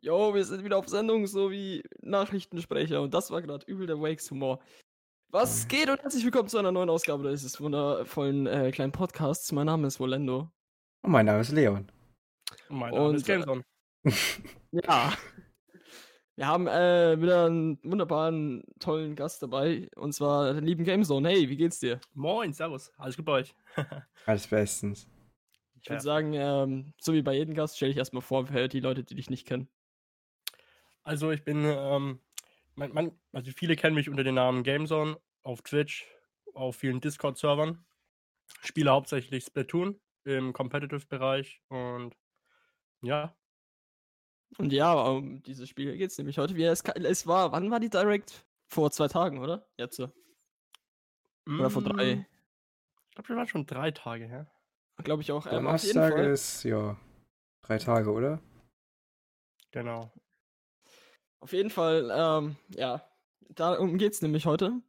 Jo, wir sind wieder auf Sendung, so wie Nachrichtensprecher. Und das war gerade übel der Wakes-Humor. Was geht und herzlich willkommen zu einer neuen Ausgabe dieses wundervollen äh, kleinen Podcasts. Mein Name ist Volendo. Und mein Name ist Leon. Und mein Name Und, ist Gameson. Ja. Wir haben äh, wieder einen wunderbaren, tollen Gast dabei. Und zwar den lieben Gamezone. Hey, wie geht's dir? Moin, servus. Alles gut bei euch? Alles bestens. Ich würde Ja. sagen, ähm, so wie bei jedem Gast, stell dich erstmal vor für die Leute, die dich nicht kennen. Also ich bin, ähm, man, man, also viele kennen mich unter dem Namen Gamezone auf Twitch, auf vielen Discord-Servern. Spiele hauptsächlich Splatoon im Competitive-Bereich und ja, Und ja, um dieses Spiel geht's nämlich heute wieder. Es, es war, wann war die Direct? Vor zwei Tagen, oder? Jetzt. so. Oder vor drei. mm, Ich glaube, das waren schon drei Tage her. Glaube ich auch. Ähm, auf jeden Donnerstag Fall. ist, ja, drei Tage, oder? Genau. Auf jeden Fall, ähm, ja, darum geht's nämlich heute.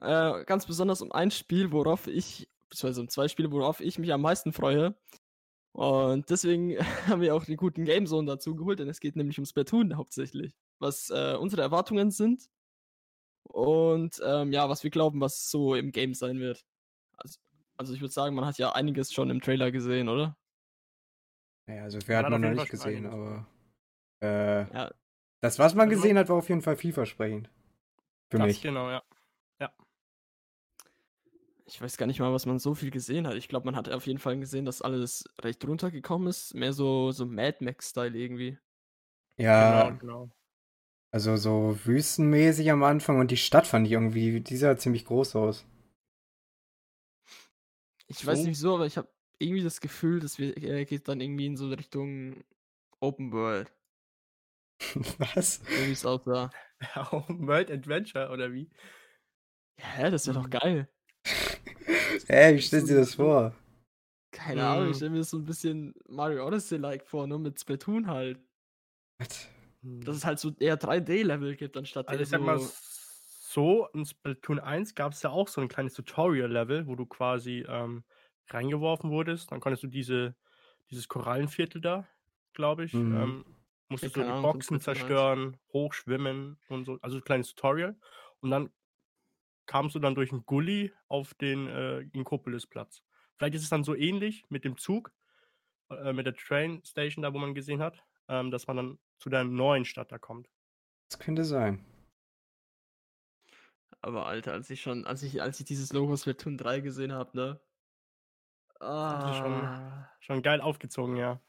Äh, ganz besonders um ein Spiel, worauf ich, beziehungsweise um zwei Spiele, worauf ich mich am meisten freue. Und deswegen haben wir auch den guten Gamezone dazu geholt, denn es geht nämlich um Splatoon hauptsächlich. Was äh, unsere Erwartungen sind und ähm, ja, was wir glauben, was so im Game sein wird. Also, also ich würde sagen, man hat ja einiges schon im Trailer gesehen, oder? Naja, also wir Man hatten hat noch auf jeden nicht gesehen, einiges. aber äh, Ja, das, was man man- gesehen hat, war auf jeden Fall vielversprechend. Für das mich. genau, ja. Ich weiß gar nicht mal, was man so viel gesehen hat. Ich glaube, man hat auf jeden Fall gesehen, dass alles recht runtergekommen ist. Mehr so, so Mad Max-Style irgendwie. Ja, Genau, genau. also so wüstenmäßig am Anfang und die Stadt fand ich irgendwie, die sah ziemlich groß aus. Ich weiß So? nicht wieso, aber ich habe irgendwie das Gefühl, dass wir äh, geht dann irgendwie in so Richtung Open World. was? So wie es aussah. World Adventure oder wie? Hä, das wäre doch Mhm. geil. Hä, wie stellst du dir das vor? Keine Ahnung, Mhm. ich stelle mir das so ein bisschen Mario Odyssey-like vor, nur mit Splatoon halt. Was? Dass es halt so eher 3D-Level gibt, anstatt Also ich sag mal so. so, in Splatoon 1 gab es ja auch so ein kleines Tutorial-Level, wo du quasi ähm, reingeworfen wurdest. Dann konntest du diese, dieses Korallenviertel da, glaube ich, Mhm. ähm, musstest du keine die Boxen Splatoon 1. zerstören, hochschwimmen und so. Also ein kleines Tutorial. Und dann kamst du dann durch einen Gully auf den äh, Inkopolis-Platz. Vielleicht ist es dann so ähnlich mit dem Zug, äh, mit der Train Station da, wo man gesehen hat, ähm, dass man dann zu der neuen Stadt da kommt. Das könnte sein. Aber Alter, als ich schon, als ich, als ich dieses Logo Splatoon 3 gesehen habe, ne? Das ist schon- Ah. Schon geil aufgezogen, ja.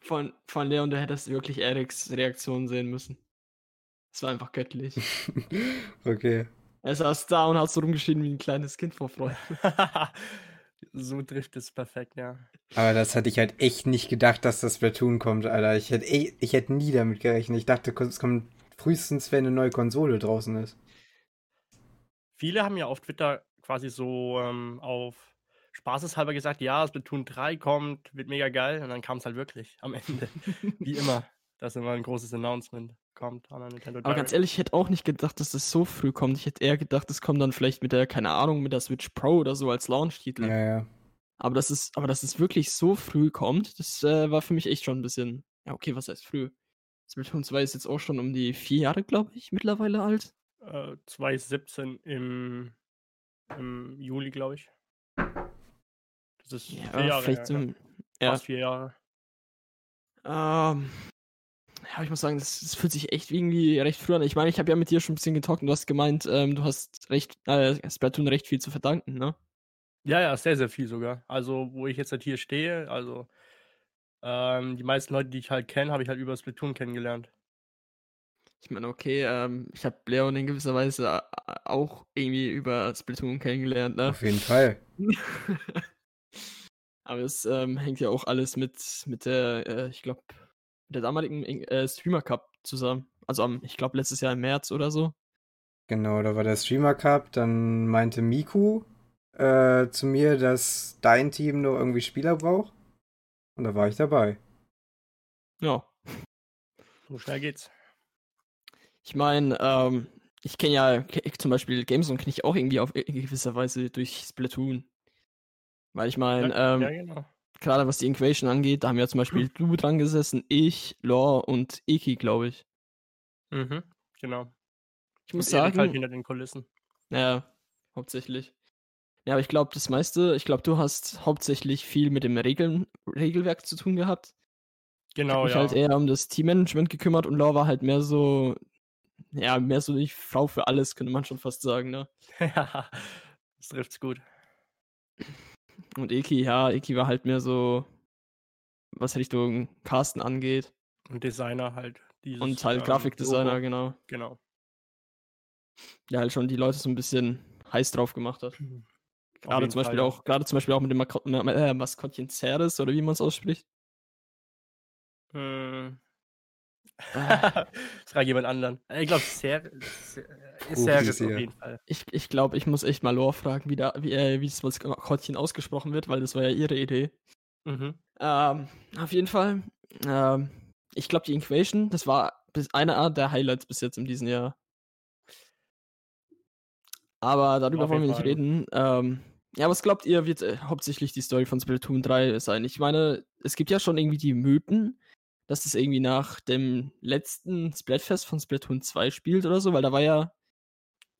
Von, von Leon, du hättest wirklich Eriks Reaktion sehen müssen. Es war einfach göttlich. okay. er saß da und hat so rumgeschrien wie ein kleines Kind vor Freude. so trifft es perfekt, ja. Aber das hatte ich halt echt nicht gedacht, dass das Splatoon kommt, Alter. Ich hätte, eh- ich hätte nie damit gerechnet. Ich dachte, es kommt frühestens, wenn eine neue Konsole draußen ist. Viele haben ja auf Twitter quasi so ähm, auf spaßeshalber gesagt, ja, Splatoon 3 kommt, wird mega geil. Und dann kam es halt wirklich am Ende. Wie immer, dass immer ein großes Announcement kommt an der Nintendo Aber ganz Direct. ehrlich, ich hätte auch nicht gedacht, dass das so früh kommt. Ich hätte eher gedacht, es kommt dann vielleicht mit der, keine Ahnung, mit der Switch Pro oder so als Launch-Titel. Ja, ja. Aber das ist, aber dass es wirklich so früh kommt, das äh, war für mich echt schon ein bisschen. Ja, okay, was heißt früh? Splatoon 2 ist jetzt auch schon um die vier Jahre, glaube ich, mittlerweile alt. Äh, 2017 im, im Juli, glaube ich. Das ist Ja, vier Jahre vielleicht her, so. ja. Ja, Fast vier Jahre. Ähm, ja, ich muss sagen, das, das fühlt sich echt irgendwie recht früh an. Ich meine, ich habe ja mit dir schon ein bisschen getalkt und du hast gemeint, ähm, du hast recht, äh, Splatoon recht viel zu verdanken, ne? Ja, ja, sehr, sehr viel sogar. Also, wo ich jetzt halt hier stehe, also ähm, die meisten Leute, die ich halt kenne, habe ich halt über Splatoon kennengelernt. Ich meine, okay, ähm, ich habe Leon in gewisser Weise äh, auch irgendwie über Splatoon kennengelernt, ne? Auf jeden Fall. Aber es ähm, hängt ja auch alles mit, mit der, äh, ich glaube, der damaligen äh, Streamer Cup zusammen. Also am, ich glaube, letztes Jahr im März oder so. Genau, da war der Streamer Cup. Dann meinte Miku äh, zu mir, dass dein Team nur irgendwie Spieler braucht. Und da war ich dabei. Ja. So schnell geht's. Ich meine, ähm, ich kenne ja zum Beispiel Gamezone kenne ich auch irgendwie auf in gewisser Weise durch Splatoon. Weil ich meine, ja, ähm, ja, genau. gerade was die Inquation angeht, da haben ja zum Beispiel du dran gesessen, ich, Lore und Eki, glaube ich. Mhm, genau. Ich muss Und Erik sagen, halt hinter den Kulissen. ja, hauptsächlich. Ja, aber ich glaube, das meiste, ich glaube, du hast hauptsächlich viel mit dem Regeln, Regelwerk zu tun gehabt. Ich Genau, habe mich ja. halt eher um das Teammanagement gekümmert und Lore war halt mehr so, ja, mehr so die Frau für alles, könnte man schon fast sagen, ne? Ja, das trifft's gut. Und Eki, ja, Eki war halt mehr so, was Richtung Casten angeht. Und Designer halt. Dieses, Und halt ähm, Grafikdesigner, Logo. genau. Genau. Der halt schon die Leute so ein bisschen heiß drauf gemacht hat. Gerade zum Beispiel Fall, auch, gerade zum Beispiel auch mit dem Mako Ma- Ma- äh, Maskottchen Ceres oder wie man es ausspricht. Hm. Frag jemand anderen. Ich glaube, Ser Ruf ist Seris sie auf jeden Fall. Ich, ich glaube, ich muss echt mal Lore fragen, wie, da, wie, äh, wie das Maskottchen ausgesprochen wird, weil das war ja ihre Idee. Mhm. Ähm, auf jeden Fall. Ähm, ich glaube, die Inquation, das war bis einer der Highlights bis jetzt in diesem Jahr. Aber darüber Auf wollen wir nicht reden. Ähm, ja, was glaubt ihr, wird äh, hauptsächlich die Story von Splatoon 3 sein? Ich meine, es gibt ja schon irgendwie die Mythen, dass es irgendwie nach dem letzten Splatfest von Splatoon 2 spielt oder so, weil da war ja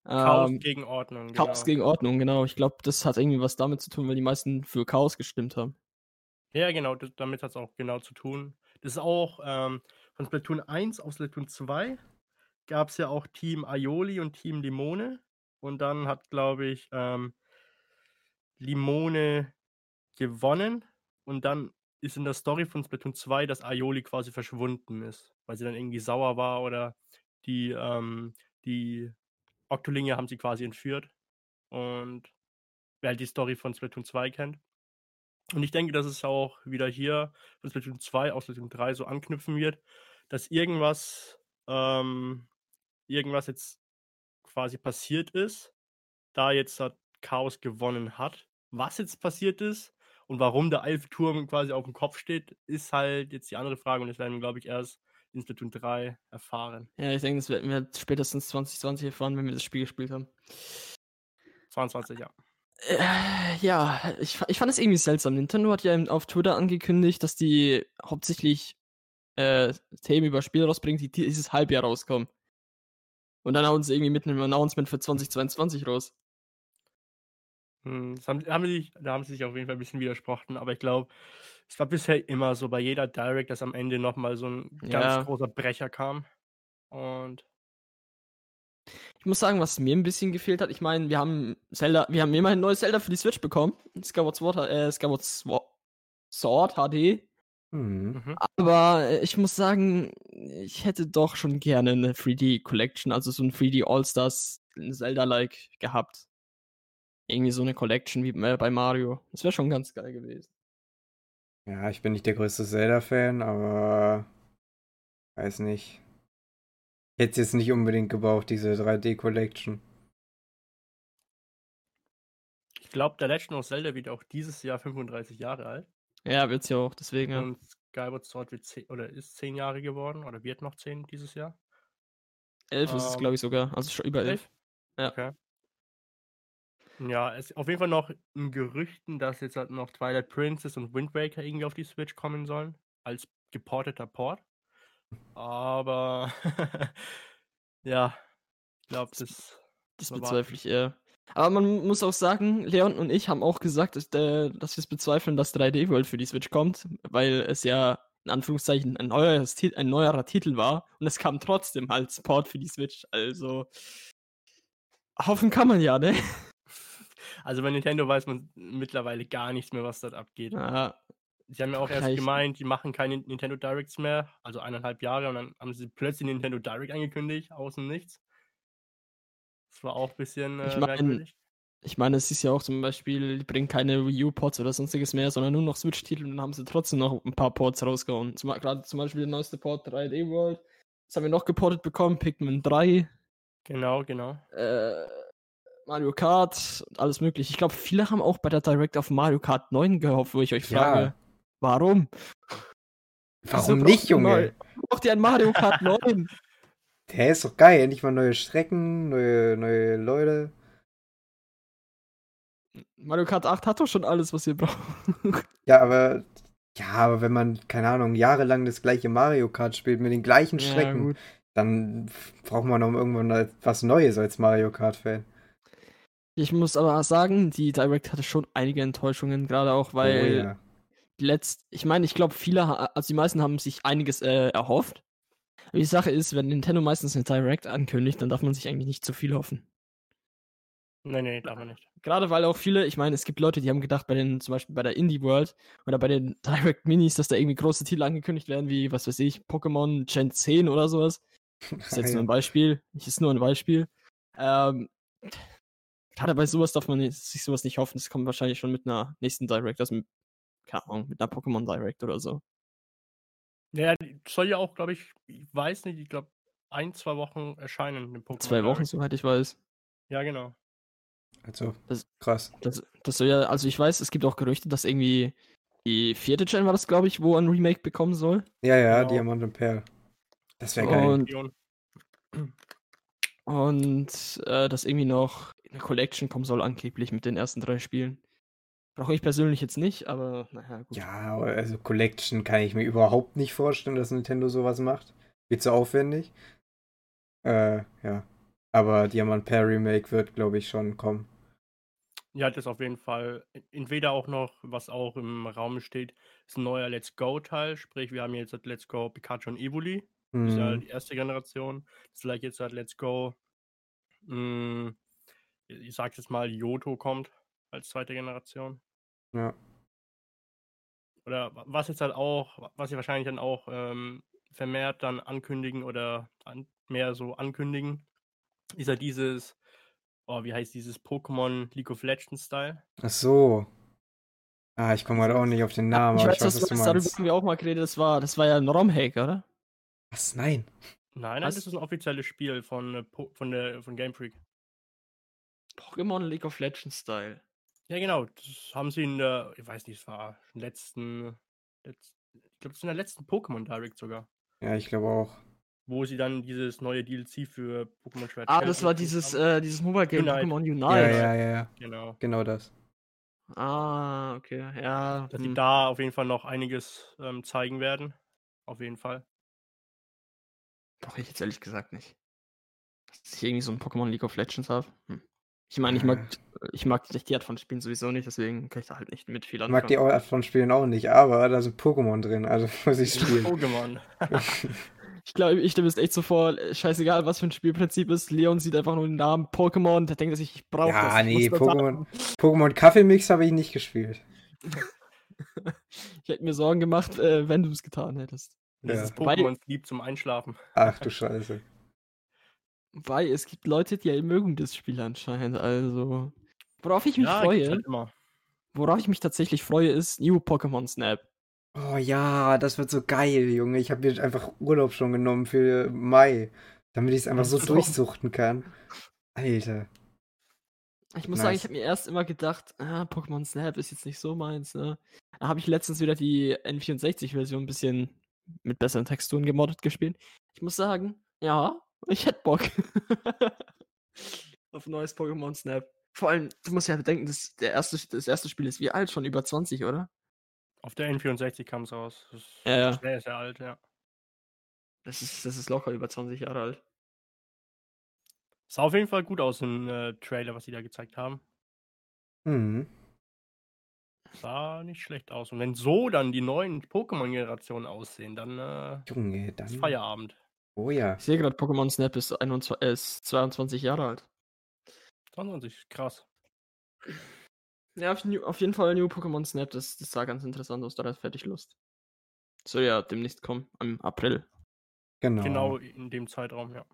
Chaos ähm, gegen Ordnung. Chaos genau. gegen Ordnung, genau. Ich glaube, das hat irgendwie was damit zu tun, weil die meisten für Chaos gestimmt haben. Ja, genau, das, damit hat es auch genau zu tun. Das ist auch ähm, von Splatoon 1 auf Splatoon 2 gab es ja auch Team Aioli und Team Limone. Und dann hat, glaube ich, ähm, Limone gewonnen. Und dann ist in der Story von Splatoon 2, dass Aioli quasi verschwunden ist, weil sie dann irgendwie sauer war oder die, ähm, die Oktolinge haben sie quasi entführt. Und wer halt die Story von Splatoon 2 kennt. Und ich denke, dass es auch wieder hier von Splatoon 2 aus Splatoon 3 so anknüpfen wird, dass irgendwas, ähm, irgendwas jetzt quasi passiert ist, da jetzt hat Chaos gewonnen hat. Was jetzt passiert ist und warum der Eiffelturm quasi auf dem Kopf steht, ist halt jetzt die andere Frage und das werden wir, glaube ich, erst in Splatoon 3 erfahren. Ja, ich denke, das werden wir spätestens 2020 erfahren, wenn wir das Spiel gespielt haben. 22, ja. Äh, ja, ich, ich fand es irgendwie seltsam. Nintendo hat ja im- auf Twitter angekündigt, dass die hauptsächlich äh, Themen über Spiele rausbringen, die dieses Halbjahr rauskommen. Und dann hauen sie irgendwie mit einem Announcement für 2022 raus. Hm, das haben, haben sich, da haben sie sich auf jeden Fall ein bisschen widersprochen, aber ich glaube, es war bisher immer so bei jeder Direct, dass am Ende nochmal so ein Ja. ganz großer Brecher kam. Und Ich muss sagen, was mir ein bisschen gefehlt hat, ich meine, wir haben Zelda, wir haben immerhin ein neues Zelda für die Switch bekommen. Skyward Sword, äh, Skyward Sword, HD. Hm. mhm. Aber äh, ich muss sagen, ich hätte doch schon gerne eine 3D Collection, also so ein 3D All-Stars Zelda-like gehabt. Irgendwie so eine Collection wie äh, bei Mario. Das wäre schon ganz geil gewesen. Ja, ich bin nicht der größte Zelda-Fan, aber weiß nicht. Ich hätte es jetzt nicht unbedingt gebraucht, diese 3D-Collection. ich glaube, der Legend of Zelda wird auch dieses Jahr 35 Jahre alt. Ja, wird's ja auch, deswegen. Und Skyward Sword wird 10, oder ist 10 Jahre geworden oder wird noch 10 dieses Jahr. Elf ist es, ähm, glaube ich, sogar. Also schon über elf. Ja. Okay. Ja, es ist auf jeden Fall noch in Gerüchten, dass jetzt halt noch Twilight Princess und Wind Waker irgendwie auf die Switch kommen sollen. Als geporteter Port. Aber ja, ich glaube, das. Das bezweifle ich eher. Aber man muss auch sagen, Leon und ich haben auch gesagt, dass, äh, dass wir es bezweifeln, dass 3D World für die Switch kommt, weil es ja in Anführungszeichen ein, neueres, Ti- ein neuerer Titel war und es kam trotzdem als Port für die Switch. Also hoffen kann man ja, ne? Also bei Nintendo weiß man mittlerweile gar nichts mehr, was dort abgeht. Ja, Sie haben ja auch erst gemeint, die machen keine Nintendo Directs mehr, also eineinhalb Jahre, und dann haben sie plötzlich Nintendo Direct angekündigt, außen nichts. Das war auch ein bisschen äh, Ich mein, ich meine, es ist ja auch zum Beispiel, die bringen keine Wii U-Ports oder sonstiges mehr, sondern nur noch Switch-Titel und dann haben sie trotzdem noch ein paar Ports rausgehauen. Zum, Gerade zum Beispiel der neueste Port 3D World. Das haben wir noch geportet bekommen, Pikmin 3. Genau, genau. äh, Mario Kart und alles mögliche. Ich glaube, viele haben auch bei der Direct auf Mario Kart 9 gehofft, wo ich euch Ja. frage, warum? Warum Wieso nicht, Junge? Braucht ihr ein Mario Kart 9? Der ist doch geil. Endlich mal neue Strecken, neue, neue Leute. Mario Kart 8 hat doch schon alles, was ihr braucht. Ja, aber. Ja, aber wenn man, keine Ahnung, jahrelang das gleiche Mario Kart spielt mit den gleichen Strecken, gut. dann braucht man auch irgendwann was Neues als Mario Kart-Fan. Ich muss aber sagen, die Direct hatte schon einige Enttäuschungen, gerade auch, weil oh, ja. letzt, ich meine, ich glaube, viele, also die meisten haben sich einiges äh, erhofft. Aber die Sache ist, wenn Nintendo meistens eine Direct ankündigt, dann darf man sich eigentlich nicht zu viel hoffen. Nee, nee, darf man nicht. Gerade weil auch viele, ich meine, es gibt Leute, die haben gedacht, bei den, zum Beispiel bei der Indie World oder bei den Direct Minis, dass da irgendwie große Titel angekündigt werden, wie, was weiß ich, Pokémon Gen 10 oder sowas. Das ist jetzt nur ein Beispiel. Das ist nur ein Beispiel. Ähm, gerade bei sowas darf man sich sowas nicht hoffen. Das kommt wahrscheinlich schon mit einer nächsten Direct, also mit, keine Ahnung, mit einer Pokémon Direct oder so. Ja, die soll ja auch, glaube ich, ich weiß nicht, ich glaube, ein, zwei Wochen erscheinen. Pokémon Zwei Wochen, Direct. soweit ich weiß. Ja, genau. Also, Das- krass. Das, das soll ja, also ich weiß, es gibt auch Gerüchte, dass irgendwie die vierte Gen war das, glaube ich, wo ein Remake bekommen soll. Ja, ja, Genau. Diamant und Perl. Das wäre geil. Und-. Und äh, dass irgendwie noch eine Collection kommen soll, angeblich mit den ersten drei Spielen. Brauche ich persönlich jetzt nicht, aber naja, gut. Ja, also Collection kann ich mir überhaupt nicht vorstellen, dass Nintendo sowas macht. Wird zu aufwendig. Äh, ja. Aber Diamant Pair Remake wird, glaube ich, schon kommen. Ja, das auf jeden Fall. Entweder auch noch, was auch im Raum steht, ist ein neuer Let's Go-Teil. Sprich, wir haben jetzt das Let's Go Pikachu und Evoli. Das ist ja Hm, die erste Generation. Das vielleicht jetzt halt Let's Go. Mh, ich sag jetzt mal, Yoto kommt als zweite Generation. ja. Oder wa- was jetzt halt auch, was sie wahrscheinlich dann auch ähm, vermehrt dann ankündigen oder an, mehr so ankündigen, ist ja dieses, oh, wie heißt dieses Pokémon League of Legends Style? Ach so. Ah, ich komme gerade auch nicht auf den Namen, ich aber weiß, ich weiß, was was du meinst, darüber haben wir auch mal geredet, das war, das war ja ein ROM-Hack, oder? Was? Nein. Nein, nein, Was? das ist ein offizielles Spiel von, äh, von, der, von Game Freak. Pokémon League of Legends Style. Ja, genau. Das haben sie in der, ich weiß nicht, es war im letzten, letz, ich glaube, es ist in der letzten Pokémon Direct sogar, Ja, ich glaube auch. wo sie dann dieses neue DLC für Pokémon Schwert. Ah, das war dieses, äh, dieses Mobile Game Unite. Pokémon Unite. Ja, ja, ja, ja. Genau. Genau das. Ah, okay, ja. Dass hm. sie da auf jeden Fall noch einiges ähm, zeigen werden. Auf jeden Fall. Brauche ich jetzt ehrlich gesagt nicht. Dass ich irgendwie so ein Pokémon League of Legends habe. Hm. Ich meine, ich mag, ich mag die Art von Spielen sowieso nicht, deswegen kann ich da halt nicht mit viel Ich anfangen. mag die Art von Spielen auch nicht, aber da sind Pokémon drin, also muss ich spielen. Pokémon. Ich glaube, ich stelle mir das echt so vor, äh, scheißegal, was für ein Spielprinzip ist. Leon sieht einfach nur den Namen Pokémon, der denkt sich, ich brauche das. Ja, ich nee, Pokémon. Pokémon Kaffeemix habe ich nicht gespielt. Ich hätte mir Sorgen gemacht, äh, wenn du es getan hättest. Das Ja. ist Wobei- Pokémon lieb zum Einschlafen. Ach du Scheiße. Weil es gibt Leute, die mögen das Spiel anscheinend. Also, worauf ich mich Ja, freue, halt immer. worauf ich mich tatsächlich freue, ist New Pokémon Snap. Oh ja, das wird so geil, Junge. Ich habe mir einfach Urlaub schon genommen für Mai, damit ich es einfach so durchsuchten kann. Alter. Ich muss sagen, Nice. ich habe mir erst immer gedacht, ah, Pokémon Snap ist jetzt nicht so meins, ne? Da habe ich letztens wieder die N64-Version ein bisschen mit besseren Texturen gemoddet gespielt. Ich muss sagen, ja, ich hätte Bock. Auf ein neues Pokémon Snap. Vor allem, du musst ja bedenken, das, der erste, das erste Spiel ist wie alt? Schon über 20, oder? Auf der N64 kam es raus. Das ist Ja, ja. sehr, sehr alt, ja. Das ist, das ist locker über 20 Jahre alt. Sah auf jeden Fall gut aus im äh, Trailer, was sie da gezeigt haben. Mhm. Sah nicht schlecht aus. Und wenn so dann die neuen Pokémon-Generationen aussehen, dann äh, Junge, ist dann. Feierabend. Oh ja. Ich sehe gerade, Pokémon Snap ist, 21, äh, ist 22 Jahre alt. 22, krass. Ja, auf, New- auf jeden Fall New Pokémon Snap, das, das sah ganz interessant aus, da hat fertig Lust. Soll ja demnächst kommen, im April. Genau. Genau in dem Zeitraum, ja.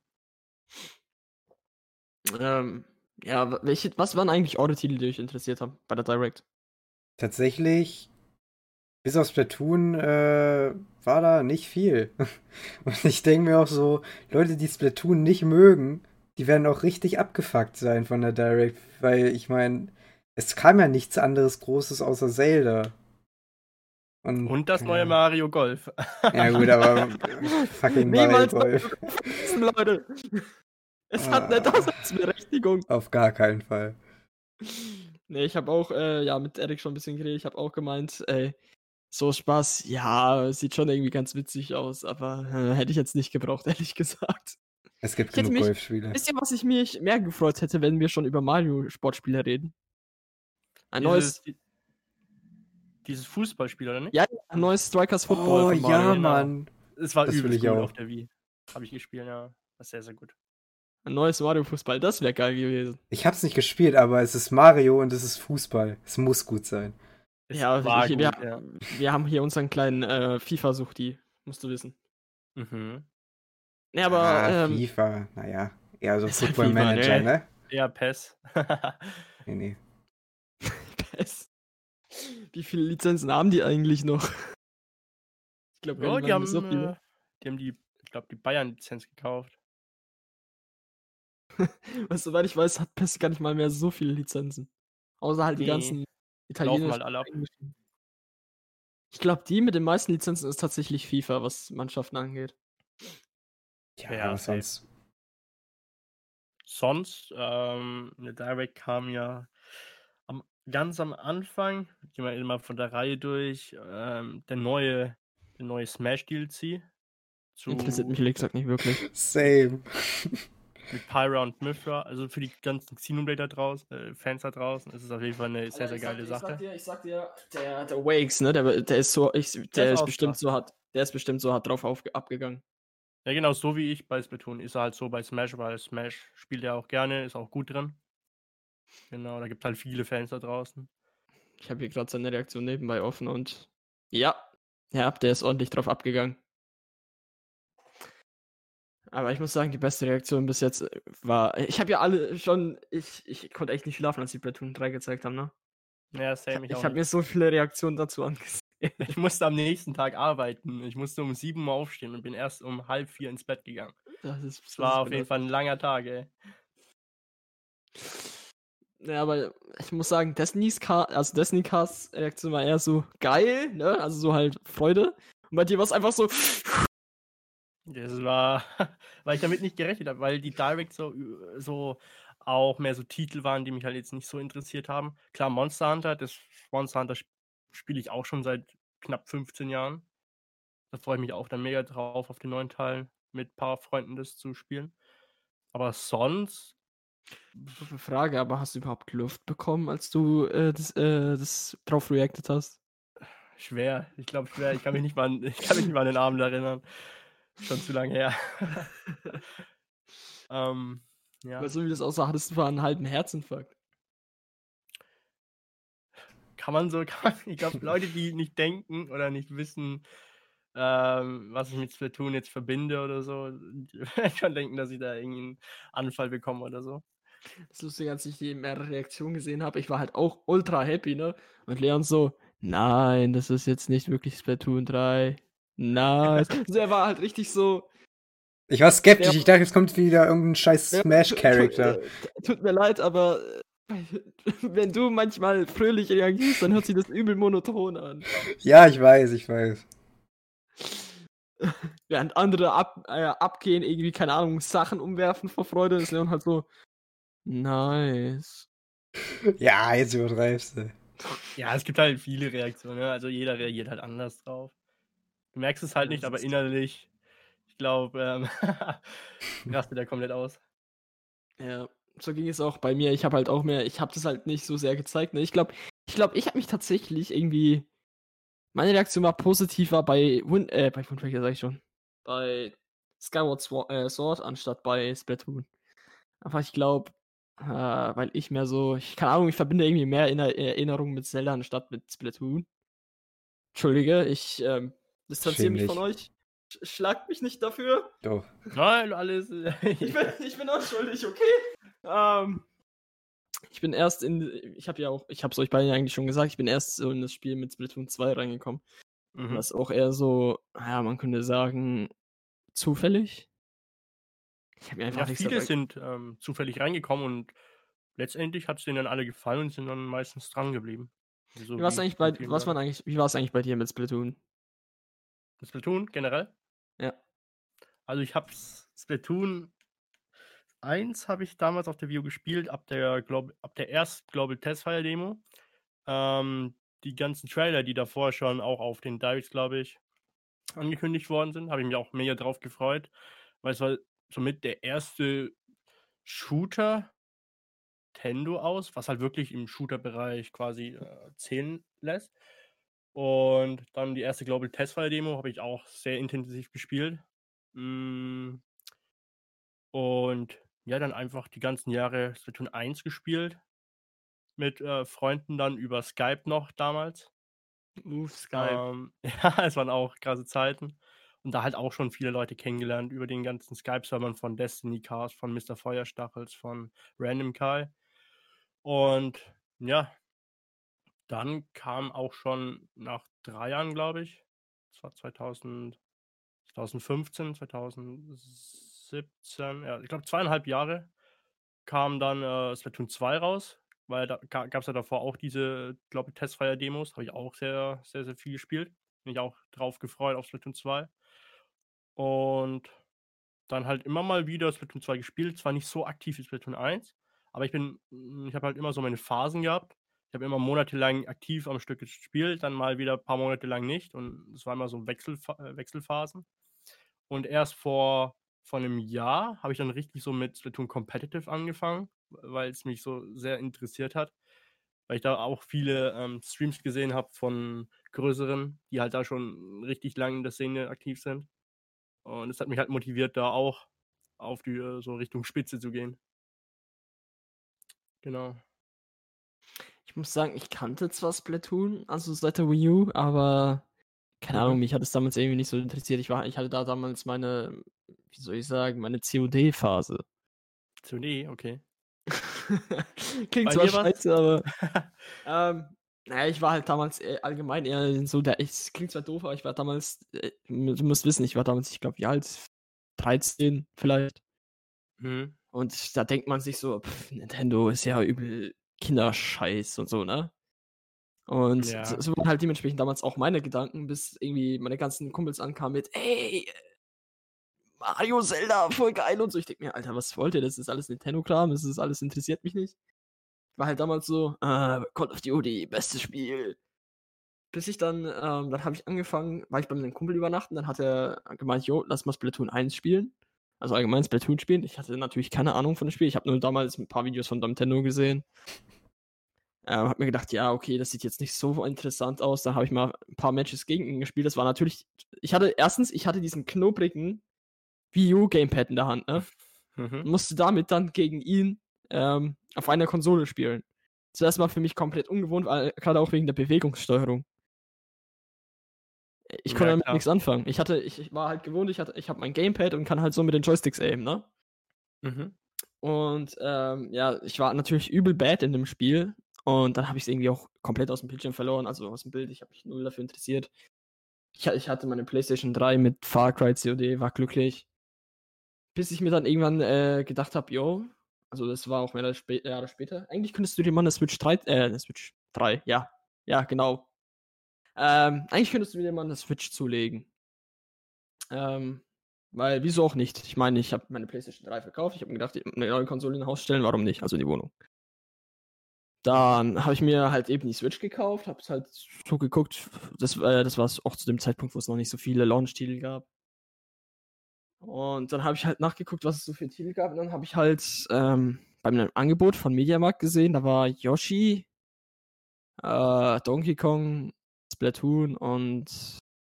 Ähm, ja, welche, was waren eigentlich eure Titel, die euch interessiert haben bei der Direct? Tatsächlich, bis auf Splatoon äh, war da nicht viel. Und ich denke mir auch so, Leute, die Splatoon nicht mögen, die werden auch richtig abgefuckt sein von der Direct, weil ich meine, es kam ja nichts anderes Großes außer Zelda. Und das neue ja. Mario Golf. Ja gut, aber fucking Mario Niemals Golf. vergessen, Leute! Es hat eine Ah. Daseinsberechtigung. Auf gar keinen Fall. Nee, ich habe auch, äh, ja, mit Erik schon ein bisschen geredet. Ich habe auch gemeint, ey, so Spaß, ja, sieht schon irgendwie ganz witzig aus, aber äh, hätte ich jetzt nicht gebraucht, ehrlich gesagt. Es gibt genug Golfspiele. Wisst ihr, was ich mich mehr gefreut hätte, wenn wir schon über Mario-Sportspiele reden? Ein neues, Dieses, dieses Fußballspiel, oder nicht? ja, ein neues Strikers Football Oh von Mario. ja, genau. Mann. Es war Das will übelst ich gut auch. auf der Wii. Habe ich gespielt, ja. War sehr, sehr gut. Ein neues Mario-Fußball, das wäre geil gewesen. Ich hab's nicht gespielt, aber es ist Mario und es ist Fußball. Es muss gut sein. Es Ja, war ich, gut, wir, ja. wir haben hier unseren kleinen äh, FIFA-Suchti, musst du wissen. Mhm. Nee, aber ah, ähm, FIFA, naja. Eher so Ist halt Football FIFA, Manager, ne? ne? Eher PES. Nee, nee. PES. Wie viele Lizenzen haben die eigentlich noch? Ich glaube, ja, die haben, so viele. äh, die haben die, ich glaube, die Bayern-Lizenz gekauft. Weißt du, soweit ich weiß, hat PES gar nicht mal mehr so viele Lizenzen. Außer halt die Nee, ganzen Laufen italienischen. halt alle ab. Ich glaube, die mit den meisten Lizenzen ist tatsächlich FIFA, was Mannschaften angeht. Ja, Ja, aber safe. sonst. Sonst, ähm, eine Direct kam ja am, ganz am Anfang, gehen wir immer von der Reihe durch, ähm, der neue, der neue Smash DLC zu Interessiert mich ehrlich gesagt nicht wirklich. Same. Mit Pyra und Mithra. Also für die ganzen Xenoblade da draußen, äh, Fans da draußen, ist es auf jeden Fall eine sehr, sehr geile Ich sag Sache. dir, ich sag dir, der, der Wakes, ne, der, der ist so, ich, der, ist ist auch bestimmt krass. so hart, der ist bestimmt so hart drauf auf, abgegangen. Ja, genau, so wie ich bei Splatoon ist er halt so bei Smash, weil Smash spielt er auch gerne, ist auch gut drin. Genau, da gibt halt viele Fans da draußen. Ich habe hier gerade seine Reaktion nebenbei offen und ja, ja, der ist ordentlich drauf abgegangen. Aber ich muss sagen, die beste Reaktion bis jetzt äh, war, ich habe ja alle schon, ich, ich konnte echt nicht schlafen, als die Platoon 3 gezeigt haben, ne? Ja, same, ich, Ich habe mir so viele Reaktionen dazu angesehen. Ich musste am nächsten Tag arbeiten. Ich musste um 7 Uhr aufstehen und bin erst um halb vier ins Bett gegangen. Das ist, Es war auf jeden Fall ein langer Tag, ey. Ja, aber ich muss sagen, Destiny's Car, also Destiny Cars Reaktion war eher so geil, ne? Also so halt Freude. Und bei dir war es einfach so, Das war, weil ich damit nicht gerechnet habe, weil die Direct so, so auch mehr so Titel waren, die mich halt jetzt nicht so interessiert haben. Klar, Monster Hunter, das Monster Hunter sp- spiele ich auch schon seit knapp 15 Jahren. Da freue ich mich auch dann mega drauf, auf den neuen Teil mit ein paar Freunden das zu spielen. Aber sonst, Frage, aber hast du überhaupt Luft bekommen, als du äh, das, äh, das drauf reacted hast? schwer. Ich glaube schwer. Ich kann mich nicht mal an, ich kann mich nicht mal an den Abend erinnern. Schon zu lange her. ähm, ja. Weil so wie das aussah, hattest du einen halben Herzinfarkt. Kann man so, kann ich glaube, Leute, die nicht denken oder nicht wissen, ähm, was ich mit Splatoon jetzt verbinde oder so, schon denken, dass ich da irgendwie einen Anfall bekomme oder so. Das Lustige, als ich die mehrere Reaktionen gesehen habe, ich war halt auch ultra happy, ne? Und Leon so, nein, das ist jetzt nicht wirklich Splatoon 3. Nein. also er war halt richtig so, Ich war skeptisch. Ja. Ich dachte, jetzt kommt wieder irgendein scheiß Smash-Character. Tut, äh, tut mir leid, aber äh, wenn du manchmal fröhlich reagierst, dann hört sich das übel monoton an. Ja, ich weiß, ich weiß. Während andere ab, äh, abgehen, irgendwie, keine Ahnung, Sachen umwerfen vor Freude, ist Leon halt so, nice. Ja, jetzt übertreibst du. Ja, es gibt halt viele Reaktionen, ne? also jeder reagiert halt anders drauf. Du merkst es halt nicht, aber innerlich, ich glaube, ähm, rastet er komplett aus. Ja, so ging es auch bei mir. Ich habe halt auch mehr, ich habe das halt nicht so sehr gezeigt. Ne? Ich glaube, ich glaube, ich habe mich tatsächlich irgendwie. Meine Reaktion war positiver bei Win äh, bei Wind Waker, sag ich schon. Bei Skyward Sword, äh, Sword anstatt bei Splatoon. Aber ich glaube, äh, weil ich mehr so, ich keine Ahnung, ich verbinde irgendwie mehr in Erinnerung mit Zelda anstatt mit Splatoon. Entschuldige, ich ähm, distanziere mich von euch. Sch schlagt mich nicht dafür. Doch. Nein, alles. Ich bin, ich bin auch schuldig, okay? Ähm, ich bin erst in, ich habe ja auch, ich habe es euch beiden ja eigentlich schon gesagt, ich bin erst so in das Spiel mit Splatoon 2 reingekommen. mhm. Was auch eher so, ja, man könnte sagen, zufällig. Ich habe mir einfach Ja, nicht viele sind ähm, zufällig reingekommen und letztendlich hat es denen dann alle gefallen und sind dann meistens dran geblieben. So Wie war's wie eigentlich bei, was eigentlich, wie war es eigentlich bei dir mit Splatoon? Splatoon generell? Ja. Also ich habe Splatoon 1 habe ich damals auf der View gespielt, ab der, glaub, ab der ersten Global Testfire Demo. Ähm, die ganzen Trailer, die davor schon auch auf den Directs, glaube ich, angekündigt worden sind, habe ich mich auch mega drauf gefreut, weil es war somit der erste Shooter Tendo aus, was halt wirklich im Shooter-Bereich quasi äh, zählen lässt. Und dann die erste Global Testfire Demo habe ich auch sehr intensiv gespielt. Mm. Und ja, dann einfach die ganzen Jahre Splatoon 1 gespielt. Mit äh, Freunden dann über Skype noch damals. Uh, Skype. Ähm, ja, es waren auch krasse Zeiten. Und da halt auch schon viele Leute kennengelernt über den ganzen Skype-Servern von Destiny Cast, von Mr. Feuerstachels, von Random Kai. Und ja, dann kam auch schon nach drei Jahren, glaube ich, das war 2000, 2015, 2017, ja, ich glaube zweieinhalb Jahre, kam dann äh, Splatoon 2 raus, weil da gab es ja davor auch diese, glaube ich, Testfire-Demos, habe ich auch sehr, sehr, sehr viel gespielt. Bin ich auch drauf gefreut auf Splatoon 2. Und dann halt immer mal wieder Splatoon 2 gespielt, zwar nicht so aktiv wie Splatoon 1, aber ich bin, ich habe halt immer so meine Phasen gehabt ich habe immer monatelang aktiv am Stück gespielt, dann mal wieder ein paar Monate lang nicht. Und es war immer so Wechselfa äh, Wechselphasen. Und erst vor, vor einem Jahr habe ich dann richtig so mit Splatoon Competitive angefangen, weil es mich so sehr interessiert hat. Weil ich da auch viele ähm, Streams gesehen habe von größeren, die halt da schon richtig lang in der Szene aktiv sind. Und es hat mich halt motiviert, da auch auf die äh, so Richtung Spitze zu gehen. Genau. Ich muss sagen, ich kannte zwar Splatoon, also seit der Wii U, aber keine Ahnung, mhm. mich hat es damals irgendwie nicht so interessiert. Ich, war, ich hatte da damals meine, wie soll ich sagen, meine COD-Phase. COD, okay. Klingt zwar scheiße, aber. ähm, naja, ich war halt damals allgemein eher so der. Es klingt zwar doof, aber ich war damals. Äh, du musst wissen, ich war damals, ich glaube, wie alt? 13 vielleicht. Mhm. Und da denkt man sich so, pff, Nintendo ist ja übel Kinderscheiß und so, ne? Und ja. so, so, waren halt dementsprechend damals auch meine Gedanken, bis irgendwie meine ganzen Kumpels ankamen mit, ey, Mario, Zelda, voll geil und so. Ich denke mir, Alter, was wollt ihr? Das ist alles Nintendo-Kram, das ist alles interessiert mich nicht. War halt damals so, äh, Call of Duty, bestes Spiel. Bis ich dann, ähm, dann habe ich angefangen, war ich bei meinem Kumpel übernachten, dann hat er gemeint, jo, lass mal Splatoon 1 spielen. Also allgemein Splatoon spielen. Ich hatte natürlich keine Ahnung von dem Spiel. Ich habe nur damals ein paar Videos von Nintendo gesehen. Ähm, hab mir gedacht, ja, okay, das sieht jetzt nicht so interessant aus. Da habe ich mal ein paar Matches gegen ihn gespielt. Das war natürlich. Ich hatte erstens, ich hatte diesen knobrigen Wii U Gamepad in der Hand, ne? Mhm. Musste damit dann gegen ihn ähm, auf einer Konsole spielen. Zuerst mal für mich komplett ungewohnt, gerade auch wegen der Bewegungssteuerung. Ich konnte ja, damit nichts anfangen. Ich hatte, ich, ich, war halt gewohnt, ich hatte, ich habe mein Gamepad und kann halt so mit den Joysticks aimen, ne? Mhm. Und ähm, ja, ich war natürlich übel bad in dem Spiel. Und dann habe ich es irgendwie auch komplett aus dem Bildschirm verloren, also aus dem Bild. Ich habe mich null dafür interessiert. Ich, ich, hatte meine PlayStation 3 mit Far Cry COD, war glücklich. Bis ich mir dann irgendwann äh, gedacht habe, yo, also das war auch mehrere Jahre später. Eigentlich könntest du dir mal eine Switch 3, äh, eine Switch 3, ja. Ja, genau. Ähm, eigentlich könntest du dir mal eine Switch zulegen. Ähm, weil, wieso auch nicht? Ich meine, ich habe meine PlayStation 3 verkauft. Ich habe mir gedacht, eine neue Konsole in ein Haus stellen, warum nicht? Also die Wohnung. Dann habe ich mir halt eben die Switch gekauft, habe es halt so geguckt. Das, äh, das war auch zu dem Zeitpunkt, wo es noch nicht so viele Launch-Titel gab. Und dann habe ich halt nachgeguckt, was es so für Titel gab. Und dann habe ich halt ähm, bei einem Angebot von Mediamarkt gesehen, da war Yoshi, äh, Donkey Kong, Splatoon und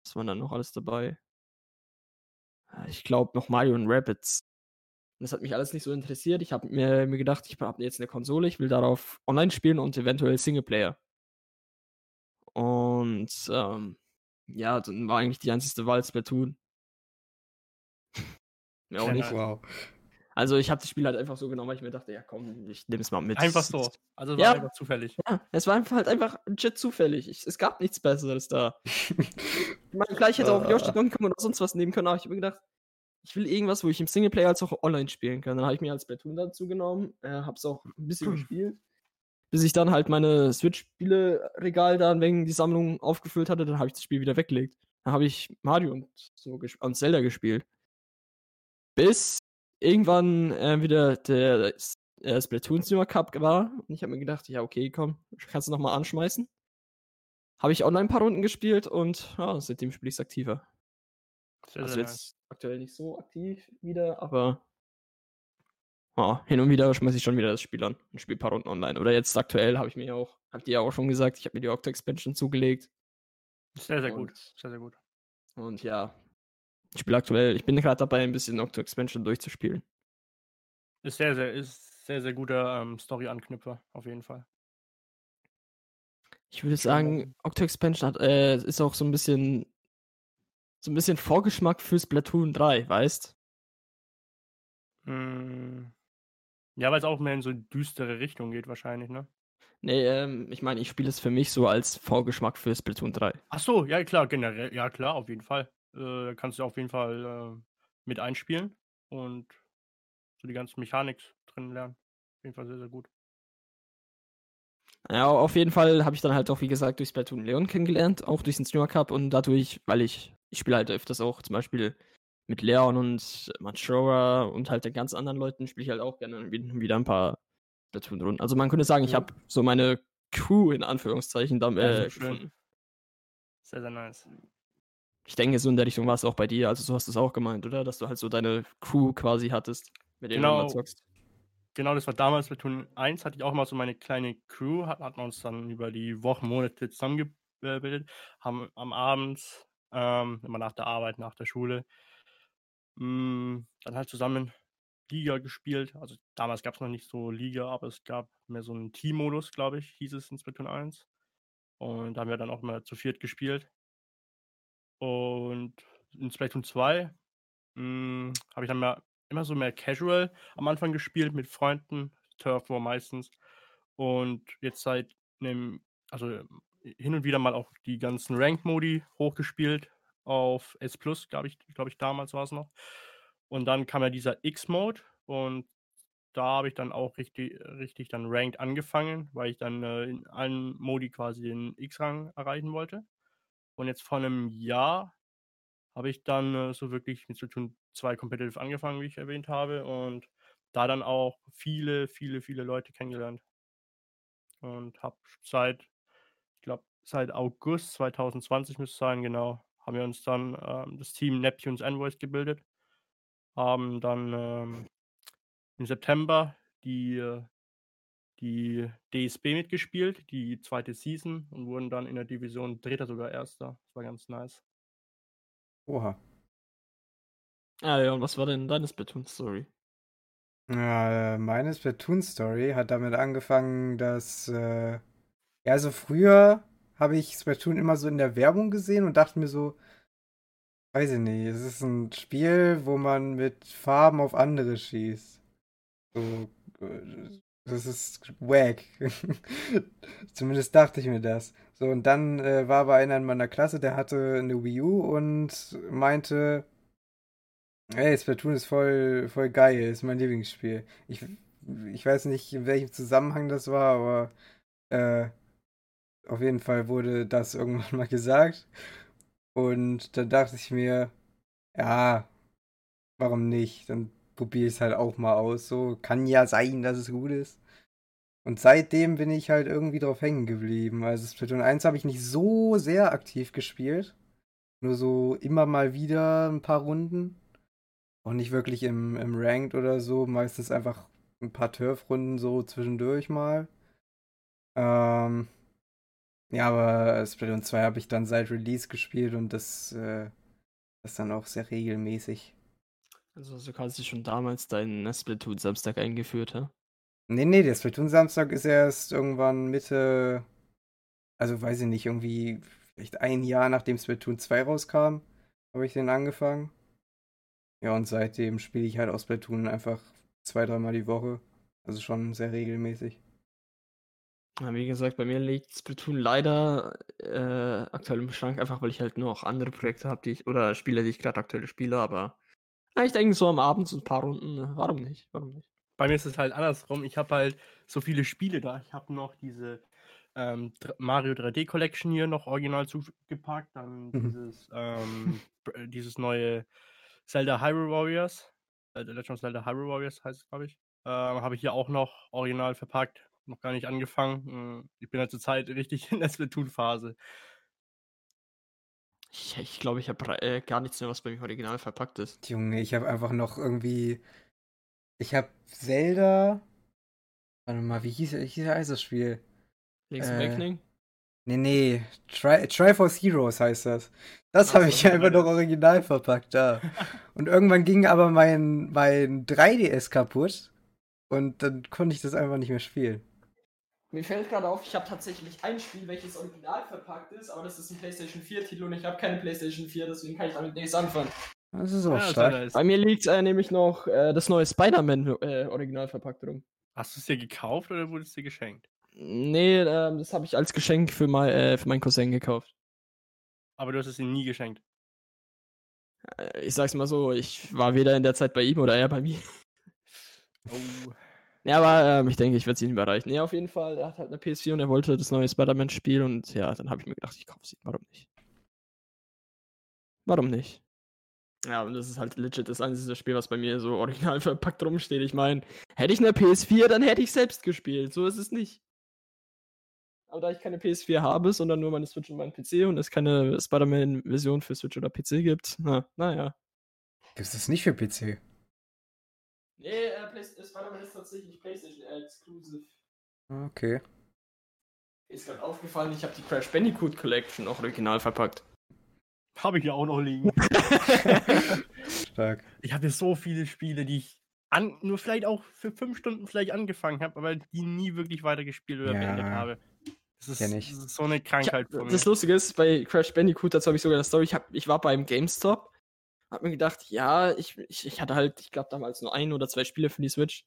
was war dann noch alles dabei? Äh, ich glaube noch Mario und Rabbits das hat mich alles nicht so interessiert. Ich habe mir, mir gedacht, ich habe jetzt eine Konsole, ich will darauf online spielen und eventuell Singleplayer. Und ähm, ja, dann war eigentlich die einzige Wahl Splatoon. ja, auch nicht. Wow. Also ich habe das Spiel halt einfach so genommen, weil ich mir dachte, ja komm, ich nehme es mal mit. Einfach so. Also es war ja, einfach zufällig. Ja, es war einfach halt einfach legit zufällig. Ich, es gab nichts Besseres da. ich meine, gleich hätte auch Yoshi Donkey Kong oder sonst was nehmen können, aber ich habe mir gedacht, ich will irgendwas, wo ich im Singleplayer als auch online spielen kann. Dann habe ich mir als Splatoon dazu genommen, äh, habe es auch ein bisschen gespielt. Bis ich dann halt meine Switch-Spiele-Regal dann wegen die Sammlung aufgefüllt hatte, dann habe ich das Spiel wieder weggelegt. Dann habe ich Mario und so und Zelda gespielt. Bis irgendwann äh, wieder der äh, Splatoon Streamer Cup war und ich habe mir gedacht, ja, okay, komm, kannst du nochmal anschmeißen. Habe ich online ein paar Runden gespielt und ja, seitdem spiele ich es aktiver. Sehr, also sehr jetzt aktuell nicht so aktiv wieder, aber ja, hin und wieder schmeiße ich schon wieder das Spiel an und spiele ein paar Runden online. Oder jetzt aktuell habe ich mir auch, habt ihr ja auch schon gesagt, ich habe mir die Octo Expansion zugelegt. nice. Sehr, sehr gut. Und- Sehr, sehr gut. Und ja, ich spiele aktuell, ich bin gerade dabei, ein bisschen Octo Expansion durchzuspielen. Ist sehr, sehr, ist sehr, sehr guter ähm, Story-Anknüpfer, auf jeden Fall. Ich würde sagen, Octo Expansion hat, äh, ist auch so ein bisschen, so ein bisschen Vorgeschmack für Splatoon 3, weißt? Mm. Ja, weil es auch mehr in so eine düstere Richtung geht, wahrscheinlich, ne? Nee, ähm, ich meine, ich spiele es für mich so als Vorgeschmack für Splatoon 3. Ach so, ja, klar, generell, ja, klar, auf jeden Fall. Äh, kannst du auf jeden Fall äh, mit einspielen und so die ganze Mechanik drin lernen. Auf jeden Fall sehr, sehr gut. Ja, auf jeden Fall habe ich dann halt auch, wie gesagt, durch Splatoon Leon kennengelernt, auch durch den Streamer Cup und dadurch, weil ich, ich spiele halt öfters auch zum Beispiel mit Leon und Machora und halt den ganz anderen Leuten spiele ich halt auch gerne wi- wieder ein paar Splatoon-Runden. Also man könnte sagen, ich habe so meine Crew in Anführungszeichen dann, sehr äh, gefunden. Sehr, sehr nice. Ich denke, so in der Richtung war es auch bei dir, also so hast du es auch gemeint, oder? Dass du halt so deine Crew quasi hattest, mit denen du Genau. immer zockst. Genau, das war damals Splatoon 1, hatte ich auch mal so meine kleine Crew, hat, hat uns dann über die Wochen, Monate zusammengebildet, haben am Abend, ähm, immer nach der Arbeit, nach der Schule, mh, dann halt zusammen Liga gespielt. Also damals gab es noch nicht so Liga, aber es gab mehr so einen Team-Modus, glaube ich, hieß es in Splatoon 1. Und da haben wir dann auch mal zu viert gespielt. Und in Splatoon 2 mh, habe ich dann mal immer so mehr casual am Anfang gespielt mit Freunden, Turf War meistens. Und jetzt seit einem, also hin und wieder mal auch die ganzen Rank-Modi hochgespielt auf S glaube ich, glaube ich, damals war es noch. Und dann kam ja dieser X-Mode und da habe ich dann auch richtig, richtig dann Ranked angefangen, weil ich dann äh, in allen Modi quasi den X-Rang erreichen wollte. Und jetzt vor einem Jahr habe ich dann äh, so wirklich mit Splatoon 2 Competitive angefangen, wie ich erwähnt habe, und da dann auch viele, viele, viele Leute kennengelernt. Und habe seit, ich glaube, seit August 2020 müsste es sein, genau, haben wir uns dann ähm, das Team Neptunes Envoys gebildet, haben dann ähm, im September die, äh, die DSB mitgespielt, die zweite Season, und wurden dann in der Division Dritter sogar Erster. Das war ganz nice. Oha. Ah ja, und was war denn deine Splatoon-Story? Ja, meine Splatoon-Story hat damit angefangen, dass, äh, ja, also früher habe ich Splatoon immer so in der Werbung gesehen und dachte mir so, weiß ich nicht, es ist ein Spiel, wo man mit Farben auf andere schießt. So, äh, das ist wack. Zumindest dachte ich mir das. So, und dann äh, war aber einer in meiner Klasse, der hatte eine Wii U und meinte, Ey, Splatoon ist voll, voll geil, ist mein Lieblingsspiel. Ich, ich weiß nicht, in welchem Zusammenhang das war, aber äh, auf jeden Fall wurde das irgendwann mal gesagt. Und dann dachte ich mir, ja, warum nicht? Dann probiere ich es halt auch mal aus. So kann ja sein, dass es gut ist. Und seitdem bin ich halt irgendwie drauf hängen geblieben. Also Splatoon 1 habe ich nicht so sehr aktiv gespielt. Nur so immer mal wieder ein paar Runden. Auch nicht wirklich im, im Ranked oder so. Meistens einfach ein paar Turf-Runden so zwischendurch mal. Ähm, ja, aber Splatoon 2 habe ich dann seit Release gespielt und das, äh, das dann auch sehr regelmäßig. Also so kannst du schon damals deinen Splatoon Samstag eingeführt, hä? Nee, nee, der Splatoon-Samstag ist erst irgendwann Mitte, also weiß ich nicht, irgendwie vielleicht ein Jahr nachdem Splatoon 2 rauskam, habe ich den angefangen. Ja, und seitdem spiele ich halt aus Splatoon einfach zwei, dreimal die Woche. Also schon sehr regelmäßig. Ja, wie gesagt, bei mir liegt Splatoon leider äh, aktuell im Schrank, einfach weil ich halt noch andere Projekte habe, die ich, oder Spiele, die ich gerade aktuell spiele, aber ja, ich denke so am Abend so ein paar Runden, äh, warum nicht? Warum nicht? Bei mir ist es halt andersrum. Ich habe halt so viele Spiele da. Ich habe noch diese ähm, Mario 3D Collection hier noch original zugepackt. Dann Mhm. dieses, ähm, dieses neue Zelda Hyrule Warriors. äh, The Legend of Zelda Hyrule Warriors heißt es, glaube ich. Ähm, habe ich hier auch noch original verpackt. Noch gar nicht angefangen. Hm, Ich bin ja zurzeit richtig in der Splatoon-Phase. Ich, ich glaube, ich habe äh, gar nichts mehr, was bei mir original verpackt ist. Junge, ich habe einfach noch irgendwie. Ich habe Zelda. Warte mal, wie hieß, wie hieß heißt das Spiel? Link's Äh, Awakening? Nee, nee. Tri Triforce Heroes heißt das. Das habe ich ja, einfach ja. noch original verpackt, da. Und irgendwann ging aber mein, mein 3DS kaputt. Und dann konnte ich das einfach nicht mehr spielen. Mir fällt gerade auf, ich habe tatsächlich ein Spiel, welches original verpackt ist, aber das ist ein PlayStation 4-Titel und ich habe keine PlayStation 4, deswegen kann ich damit nichts anfangen. Das ist auch Ja, stark. Zelda ist- Bei mir liegt äh, nämlich noch äh, das neue Spider-Man äh, original verpackt rum. Hast du es dir gekauft oder wurde es dir geschenkt? Nee, ähm, das habe ich als Geschenk für, mein, äh, für meinen Cousin gekauft. Aber du hast es ihm nie geschenkt. Äh, ich sag's mal so, ich war weder in der Zeit bei ihm oder er bei mir. Oh. Ja, aber ähm, ich denke, ich werde es ihm überreichen. Nee, auf jeden Fall, er hat halt eine PS4 und er wollte das neue Spider-Man-Spiel und ja, dann habe ich mir gedacht, ich kaufe sie. Warum nicht? Warum nicht? Ja, und das ist halt legit das einzige Spiel, was bei mir so original verpackt rumsteht. Ich meine, hätte ich eine PS4, dann hätte ich selbst gespielt. So ist es nicht. Aber da ich keine PS4 habe, sondern nur meine Switch und meinen PC und es keine Spider-Man-Version für Switch oder PC gibt, na, naja. Gibt es das nicht für PC? Nee, äh, Play- Spider-Man ist tatsächlich PlayStation Exclusive. Okay. Ist gerade aufgefallen, ich habe die Crash Bandicoot Collection auch original verpackt. Habe ich ja auch noch liegen. Stark. ich habe hier so viele Spiele, die ich an, nur vielleicht auch für fünf Stunden vielleicht angefangen habe, aber die nie wirklich weitergespielt oder Ja. beendet habe. Das ist, ich. das ist so eine Krankheit hab, von mir. das Lustige ist, bei Crash Bandicoot, dazu habe ich sogar eine Story, ich, hab, ich war beim GameStop, hab mir gedacht, ja, ich, ich, ich hatte halt, ich glaube damals nur ein oder zwei Spiele für die Switch.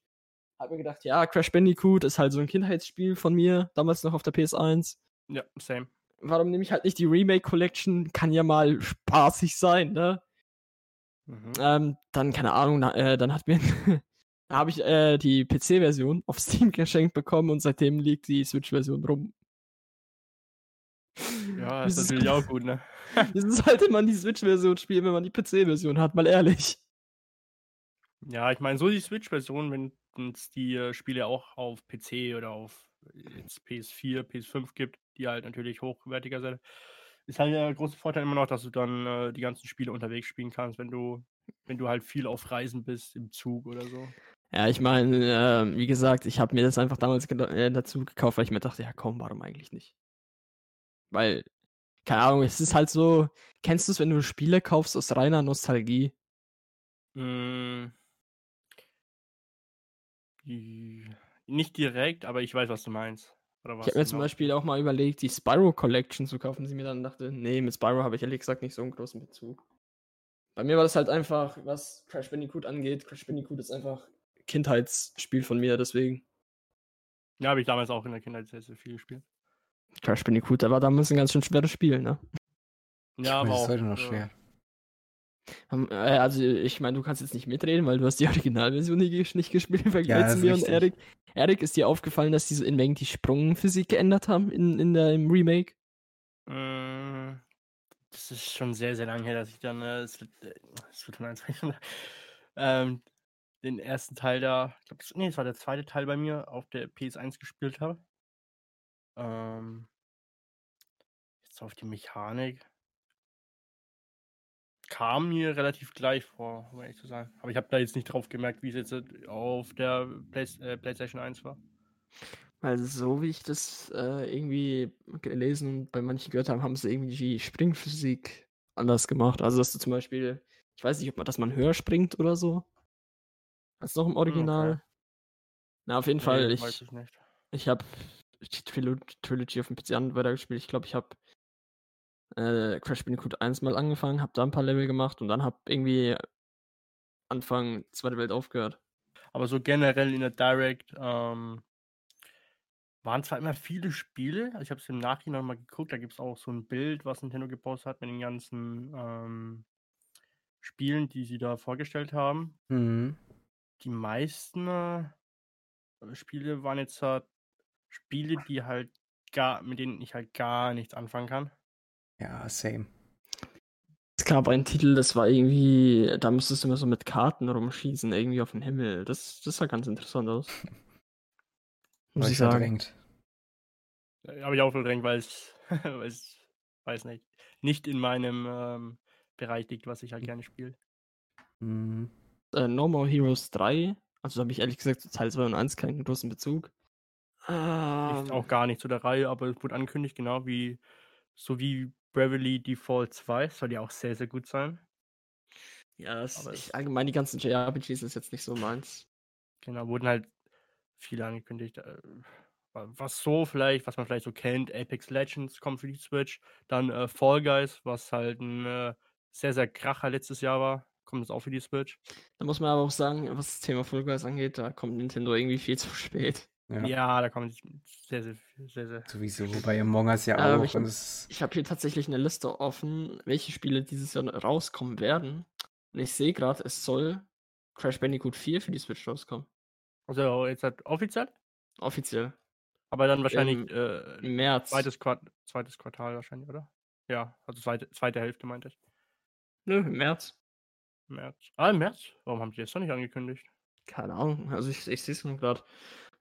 Hab mir gedacht, ja, Crash Bandicoot ist halt so ein Kindheitsspiel von mir, damals noch auf der PS1. ja, same. Warum nehme ich halt nicht die Remake Collection? Kann ja mal spaßig sein, ne? Mhm. Ähm, dann, keine Ahnung, na, äh, dann hat mir, da habe ich äh, die PC-Version auf Steam geschenkt bekommen und seitdem liegt die Switch-Version rum. Ja, Das ist natürlich auch gut, ne? Wieso sollte man die Switch-Version spielen, wenn man die PC-Version hat? Mal ehrlich. Ja, ich meine, so die Switch-Version, wenn es die äh, Spiele auch auf PC oder auf äh, jetzt PS4, PS5 gibt, die halt natürlich hochwertiger sind, ist halt der große Vorteil immer noch, dass du dann äh, die ganzen Spiele unterwegs spielen kannst, wenn du, wenn du halt viel auf Reisen bist, im Zug oder so. Ja, ich meine, äh, wie gesagt, ich habe mir das einfach damals äh, dazu gekauft, weil ich mir dachte, ja komm, warum eigentlich nicht? Weil, keine Ahnung, es ist halt so, kennst du es, wenn du Spiele kaufst aus reiner Nostalgie? Mm. Nicht direkt, aber ich weiß, was du meinst. Was Ich habe mir zum. Beispiel auch mal überlegt, die Spyro Collection zu kaufen, sie mir dann dachte, nee, mit Spyro habe ich ehrlich gesagt nicht so einen großen Bezug. Bei mir war das halt einfach, was Crash Bandicoot angeht. Crash Bandicoot ist einfach Kindheitsspiel von mir, deswegen. Ja, habe ich damals auch in der Kindheit sehr, sehr viel gespielt. Crash Bandicoot, war damals ein ganz schön schweres Spiel, ne? Ja, das aber ist auch. heute noch äh, schwer. Ähm, äh, Also, ich meine, du kannst jetzt nicht mitreden, weil du hast die Originalversion nicht gespielt im Vergleich das zu ist mir und. Erik. Erik, ist dir aufgefallen, dass diese in Mengen die Sprungphysik geändert haben in, in der, im Remake? Mm, Das ist schon sehr, sehr lange her, dass ich dann äh, Split- äh, Splatoon 1 ähm, den ersten Teil da, ich glaube, nee, es war der zweite Teil bei mir auf der PS1 gespielt habe. Ähm, jetzt auf die Mechanik. Kam mir relativ gleich vor, um ehrlich zu sein. Aber ich habe da jetzt nicht drauf gemerkt, wie es jetzt äh, auf der Play äh, PlayStation 1 war. Weil so wie ich das äh, irgendwie gelesen und bei manchen gehört habe, haben sie irgendwie die Springphysik anders gemacht. Also dass du zum Beispiel, ich weiß nicht, ob man, dass man höher springt oder so. Als noch im Original. Na, auf jeden Fall, Nee, ich, weiß ich nicht. ich habe die Trilo Trilogy auf dem PC an weitergespielt. Ich glaube, ich habe äh, Crash Bandicoot 1 mal angefangen, habe da ein paar Level gemacht und dann habe irgendwie Anfang Zweite Welt aufgehört. Aber so generell in der Direct ähm, waren zwar immer viele Spiele, also ich habe es im Nachhinein mal geguckt, da gibt es auch so ein Bild, was Nintendo gepostet hat mit den ganzen ähm, Spielen, die sie da vorgestellt haben. Mhm. Die meisten äh, Spiele waren jetzt halt Spiele, die halt gar, mit denen ich halt gar nichts anfangen kann. Ja, same. Es gab einen Titel, das war irgendwie, da musstest du immer so mit Karten rumschießen, irgendwie auf den Himmel. Das, das sah ganz interessant aus. Muss ich sagen. verdrängt. Habe ich auch verdrängt, weil es, weil es, weiß nicht, nicht in meinem ähm, Bereich liegt, was ich halt gerne spiele. Mhm. Äh, no More Heroes 3, also da habe ich ehrlich gesagt zu Teil 2 und 1 keinen großen Bezug. Ist Ähm, auch gar nicht zu der Reihe, aber es wurde angekündigt, genau wie, so wie Bravely Default 2, soll ja auch sehr, sehr gut sein. ja, es, ich, allgemein die ganzen JRPGs ist jetzt nicht so meins. Genau, wurden halt viele angekündigt. äh, wa- Was so vielleicht, was man vielleicht so kennt, Apex Legends kommt für die Switch. Dann äh, Fall Guys, was halt ein äh, sehr, sehr Kracher letztes Jahr war, kommt jetzt auch für die Switch. Da muss man aber auch sagen, was das Thema Fall Guys angeht, da kommt Nintendo irgendwie viel zu spät. Ja. Ja, da kommt sehr, sehr, sehr, sehr. Sowieso bei Among Us ja Ähm, auch. ich- und es, Ich habe hier tatsächlich eine Liste offen, welche Spiele dieses Jahr rauskommen werden. Und ich sehe gerade, es soll Crash Bandicoot 4 für die Switch rauskommen. Also jetzt halt offiziell, Offiziell. aber dann wahrscheinlich Im- äh, Im März. zweites, Quart zweites Quartal wahrscheinlich, oder? Ja, also zweite, zweite Hälfte meinte ich. Nö, im März. März. Ah, im März? Warum haben die das noch nicht angekündigt? Keine Ahnung. Also ich, ich sehe es nur gerade.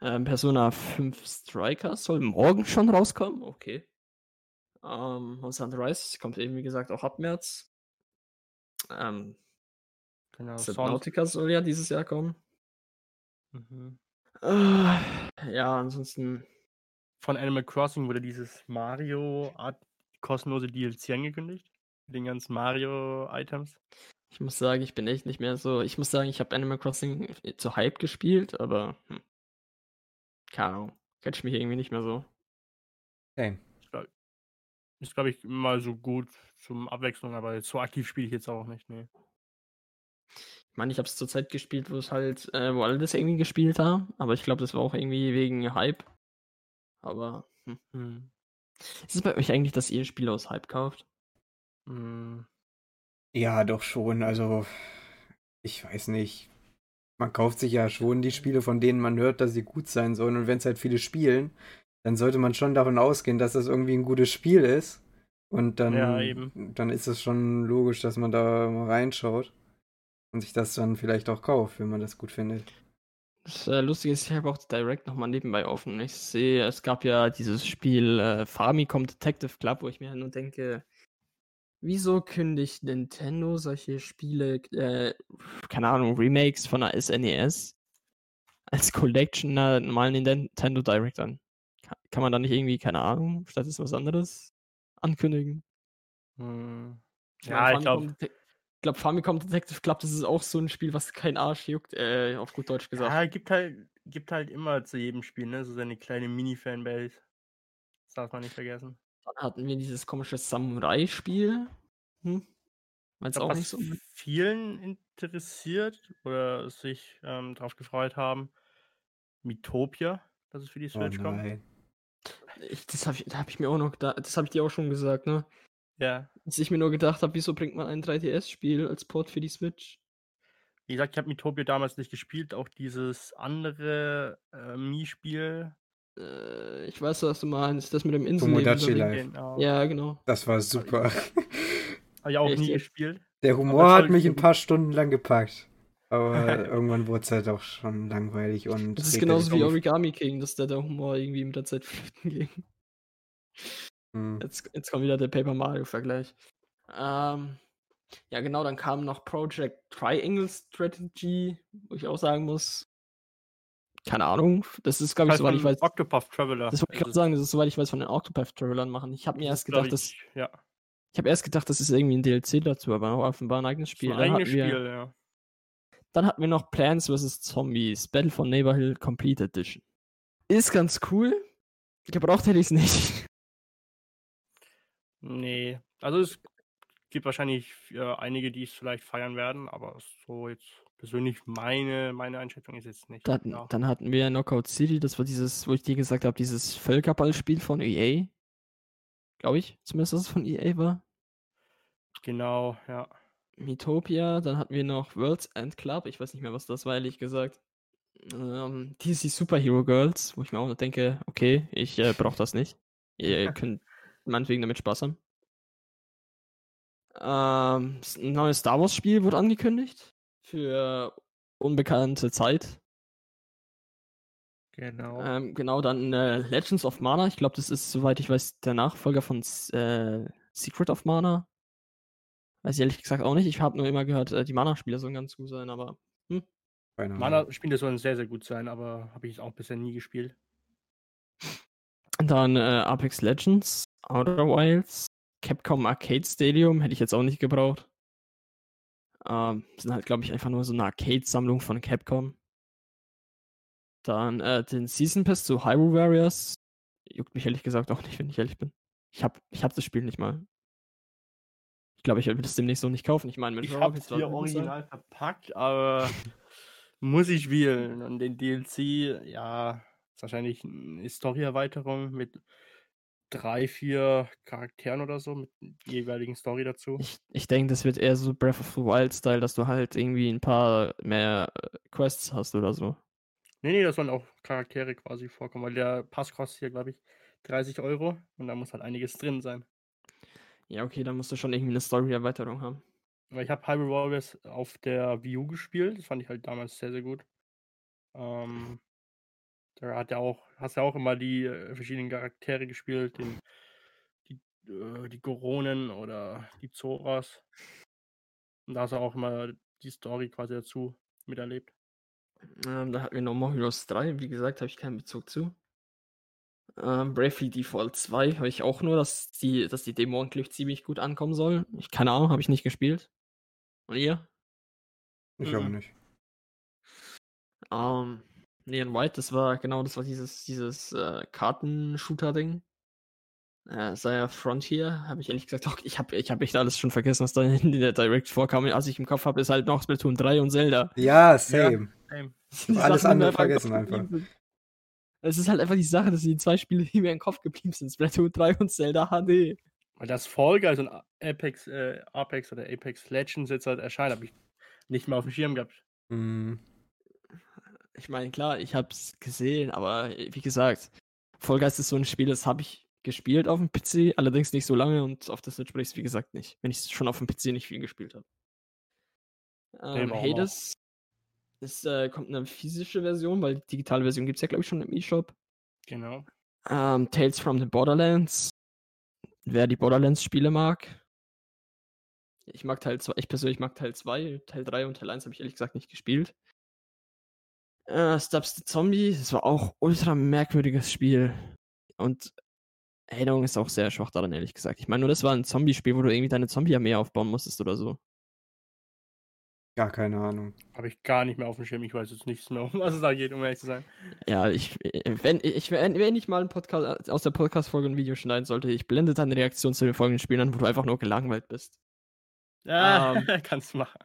Ähm, Persona 5 Striker soll morgen schon rauskommen. Okay. Ähm, Monster Hunter Rise kommt eben, wie gesagt, auch ab März. Ähm, Genau. Subnautica soll ja dieses Jahr kommen. Mhm. Äh, ja, ansonsten. Von Animal Crossing wurde dieses Mario Art kostenlose DLC angekündigt. Mit den ganzen Mario-Items. Ich muss sagen, ich bin echt nicht mehr so. Ich muss sagen, ich habe Animal Crossing zu Hype gespielt, aber hm, keine Ahnung. Catch mich irgendwie nicht mehr so. hey, Ist, glaube ich, mal so gut zum Abwechslung, aber jetzt so aktiv spiele ich jetzt auch nicht. Nee. Ich meine, ich habe es zur Zeit gespielt, wo es halt, äh, wo alle das irgendwie gespielt haben, aber ich glaube, das war auch irgendwie wegen Hype. Aber hm. Hm. ist es bei euch eigentlich, dass ihr Spiele aus Hype kauft? Hm. ja, doch schon. Also, ich weiß nicht. Man kauft sich ja schon die Spiele, von denen man hört, dass sie gut sein sollen. Und wenn es halt viele spielen, dann sollte man schon davon ausgehen, dass das irgendwie ein gutes Spiel ist. Und dann, Ja, dann ist es schon logisch, dass man da mal reinschaut und sich das dann vielleicht auch kauft, wenn man das gut findet. Das äh, Lustige ist, ich habe auch Direct nochmal nebenbei offen. Ich sehe, es gab ja dieses Spiel äh, Famicom Detective Club, wo ich mir nur denke, wieso kündigt Nintendo solche Spiele, äh, keine Ahnung, Remakes von der SNES als Collection einer normalen Nintendo Direct an? Ka- Kann man da nicht irgendwie, keine Ahnung, stattdessen was anderes ankündigen? Hm. Ich Ja, ich glaube, ich glaube, Famicom Detective Club, das ist auch so ein Spiel, was kein Arsch juckt, äh, auf gut Deutsch gesagt. ja, gibt halt, gibt halt immer zu jedem Spiel, ne, so seine kleine Mini-Fanbase. Das darf man nicht vergessen. Dann hatten wir dieses komische Samurai-Spiel. Hm? Meinst auch nicht was so? vielen interessiert oder sich ähm, darauf gefreut haben, Mitopia, dass es für die Oh Switch kommt. nein. Ich, das habe ich, da hab ich mir auch noch gedacht, das habe ich dir auch schon gesagt, ne? Ja, Dass ich mir nur gedacht habe, wieso bringt man ein 3DS-Spiel als Port für die Switch? wie gesagt, ich habe Mitopia damals nicht gespielt, auch dieses andere äh, Mii-Spiel. Äh, ich weiß, was du meinst, das mit dem. Tomodachi Live. Genau. Ja, genau. Das war super. Habe ich auch Echt nie gespielt. Der Humor hat mich ein paar Stunden lang gepackt. Aber irgendwann wurde es halt auch schon langweilig und. Das ist genauso wie. Origami King, dass der, der Humor irgendwie mit der Zeit flöten ging. Hm. Jetzt, jetzt kommt wieder der Paper Mario-Vergleich. Ähm, ja, genau, dann kam noch Project Triangle Strategy, wo ich auch sagen muss, keine Ahnung, das ist, glaube ich, soweit ich weiß, Octopath Traveler. das wollte ich gerade sagen, das ist, soweit ich weiß, von den Octopath Travelern machen. Ich habe mir erst gedacht, dass, ich, ja, ich habe erst gedacht, das ist irgendwie ein DLC dazu, aber offenbar ein eigenes Spiel. ein Dann eigenes hatten, wir, Spiel, ja. dann hatten wir noch Plants vs. Zombies, Battle for Neighbor Hill Complete Edition. Ist ganz cool, gebraucht hätte ich es nicht. Nee, also es gibt wahrscheinlich äh, einige, die es vielleicht feiern werden, aber so jetzt persönlich meine, meine Einschätzung ist jetzt nicht. Dann, ja. dann hatten wir Knockout City, das war dieses, wo ich dir gesagt habe, dieses Völkerballspiel von EA. Glaube ich, zumindest, dass es von EA war. Genau, ja. Metopia, dann hatten wir noch World's End Club, ich weiß nicht mehr, was das war, ehrlich gesagt. Ähm, DC Superhero Girls, wo ich mir auch denke, okay, ich äh, brauche das nicht. Ihr könnt meinetwegen damit Spaß haben. Ähm, ein neues Star Wars Spiel wurde angekündigt. Für unbekannte Zeit. Genau. Ähm, genau, dann äh, Legends of Mana. Ich glaube, das ist, soweit ich weiß, der Nachfolger von äh, Secret of Mana. Weiß ich ehrlich gesagt auch nicht. Ich habe nur immer gehört, äh, die Mana-Spiele sollen ganz gut sein, aber. Hm. Mana-Spiele sollen sehr, sehr gut sein, aber habe ich auch bisher nie gespielt. Dann äh, Apex Legends, Outer Wilds, Capcom Arcade Stadium hätte ich jetzt auch nicht gebraucht. Ähm, sind halt, glaube ich, einfach nur so eine Arcade-Sammlung von Capcom. Dann äh, den Season Pass zu Hyrule Warriors. Juckt mich ehrlich gesagt auch nicht, wenn ich ehrlich bin. Ich habe ich hab das Spiel nicht mal. Ich glaube, ich werde das demnächst so nicht kaufen. Ich meine, ich habe es hier original sein. verpackt, aber muss ich wählen. Und den DLC, ja, ist wahrscheinlich eine Story-Erweiterung mit drei, vier Charakteren oder so, mit jeweiligen Story dazu. Ich, ich denke, das wird eher so Breath of the Wild-Style, dass du halt irgendwie ein paar mehr äh, Quests hast oder so. Nee, nee, das sollen auch Charaktere quasi vorkommen, weil der Pass kostet hier, glaube ich, 30 Euro und da muss halt einiges drin sein. Ja, okay, dann musst du schon irgendwie eine Story-Erweiterung haben. Weil ich habe Hyrule Warriors auf der Wii U gespielt, das fand ich halt damals sehr, sehr gut. Ähm, da hat ja auch, hast ja auch immer die äh, verschiedenen Charaktere gespielt, den, die, äh, die Goronen oder die Zoras. Und da hast du auch immer die Story quasi dazu miterlebt. Ähm, da hatten wir nochmal Heroes 3. Wie gesagt, habe ich keinen Bezug zu. Ähm, Bravely Default 2 habe ich auch nur, dass die, dass die Demo eigentlich ziemlich gut ankommen soll. Ich keine Ahnung, habe ich nicht gespielt. Und ihr? Ich mhm. auch nicht. Ähm, Neon White, das war genau, das war dieses, dieses äh, Kartenshooter-Ding. Äh, sei Frontier, habe ich ehrlich gesagt auch, ich habe ich hab echt alles schon vergessen, was da in der Direct vorkam. Als ich im Kopf habe, ist halt noch Splatoon 3 und Zelda. Ja, same. Ja, same. Alles andere vergessen einfach. Es ist halt einfach die Sache, dass die zwei Spiele, die mir im Kopf geblieben sind, Splatoon 3 und Zelda HD. Weil das Fall Guys und Apex, äh, Apex oder Apex Legends jetzt halt erscheint, habe ich nicht mal auf dem Schirm gehabt. Mm. Ich meine, klar, ich habe es gesehen, aber wie gesagt, Guys ist so ein Spiel, das habe ich gespielt auf dem PC, allerdings nicht so lange und auf der Switch ich es wie gesagt nicht, wenn ich es schon auf dem PC nicht viel gespielt habe. Ähm, Hades ist, äh, kommt eine physische Version, weil die digitale Version gibt es ja, glaube ich, schon im eShop. Genau. Ähm, Tales from the Borderlands. Wer die Borderlands-Spiele mag. Ich mag Teil 2, ich persönlich mag Teil 2, Teil 3 und Teil 1 habe ich ehrlich gesagt nicht gespielt. Äh, Stubbs the Zombie, das war auch ultra merkwürdiges Spiel. Und Erinnerung ist auch sehr schwach daran, ehrlich gesagt. Ich meine, nur das war ein Zombie-Spiel, wo du irgendwie deine Zombie-Armee aufbauen musstest oder so. Gar keine Ahnung. Habe ich gar nicht mehr auf dem Schirm. Ich weiß jetzt nichts mehr, um was es da geht, um ehrlich zu sein. Ja, ich, wenn ich, wenn, wenn ich mal einen Podcast, aus der Podcast-Folge ein Video schneiden sollte, ich blende deine Reaktion zu den folgenden Spielen an, wo du einfach nur gelangweilt bist. Ja, ähm, kannst du machen.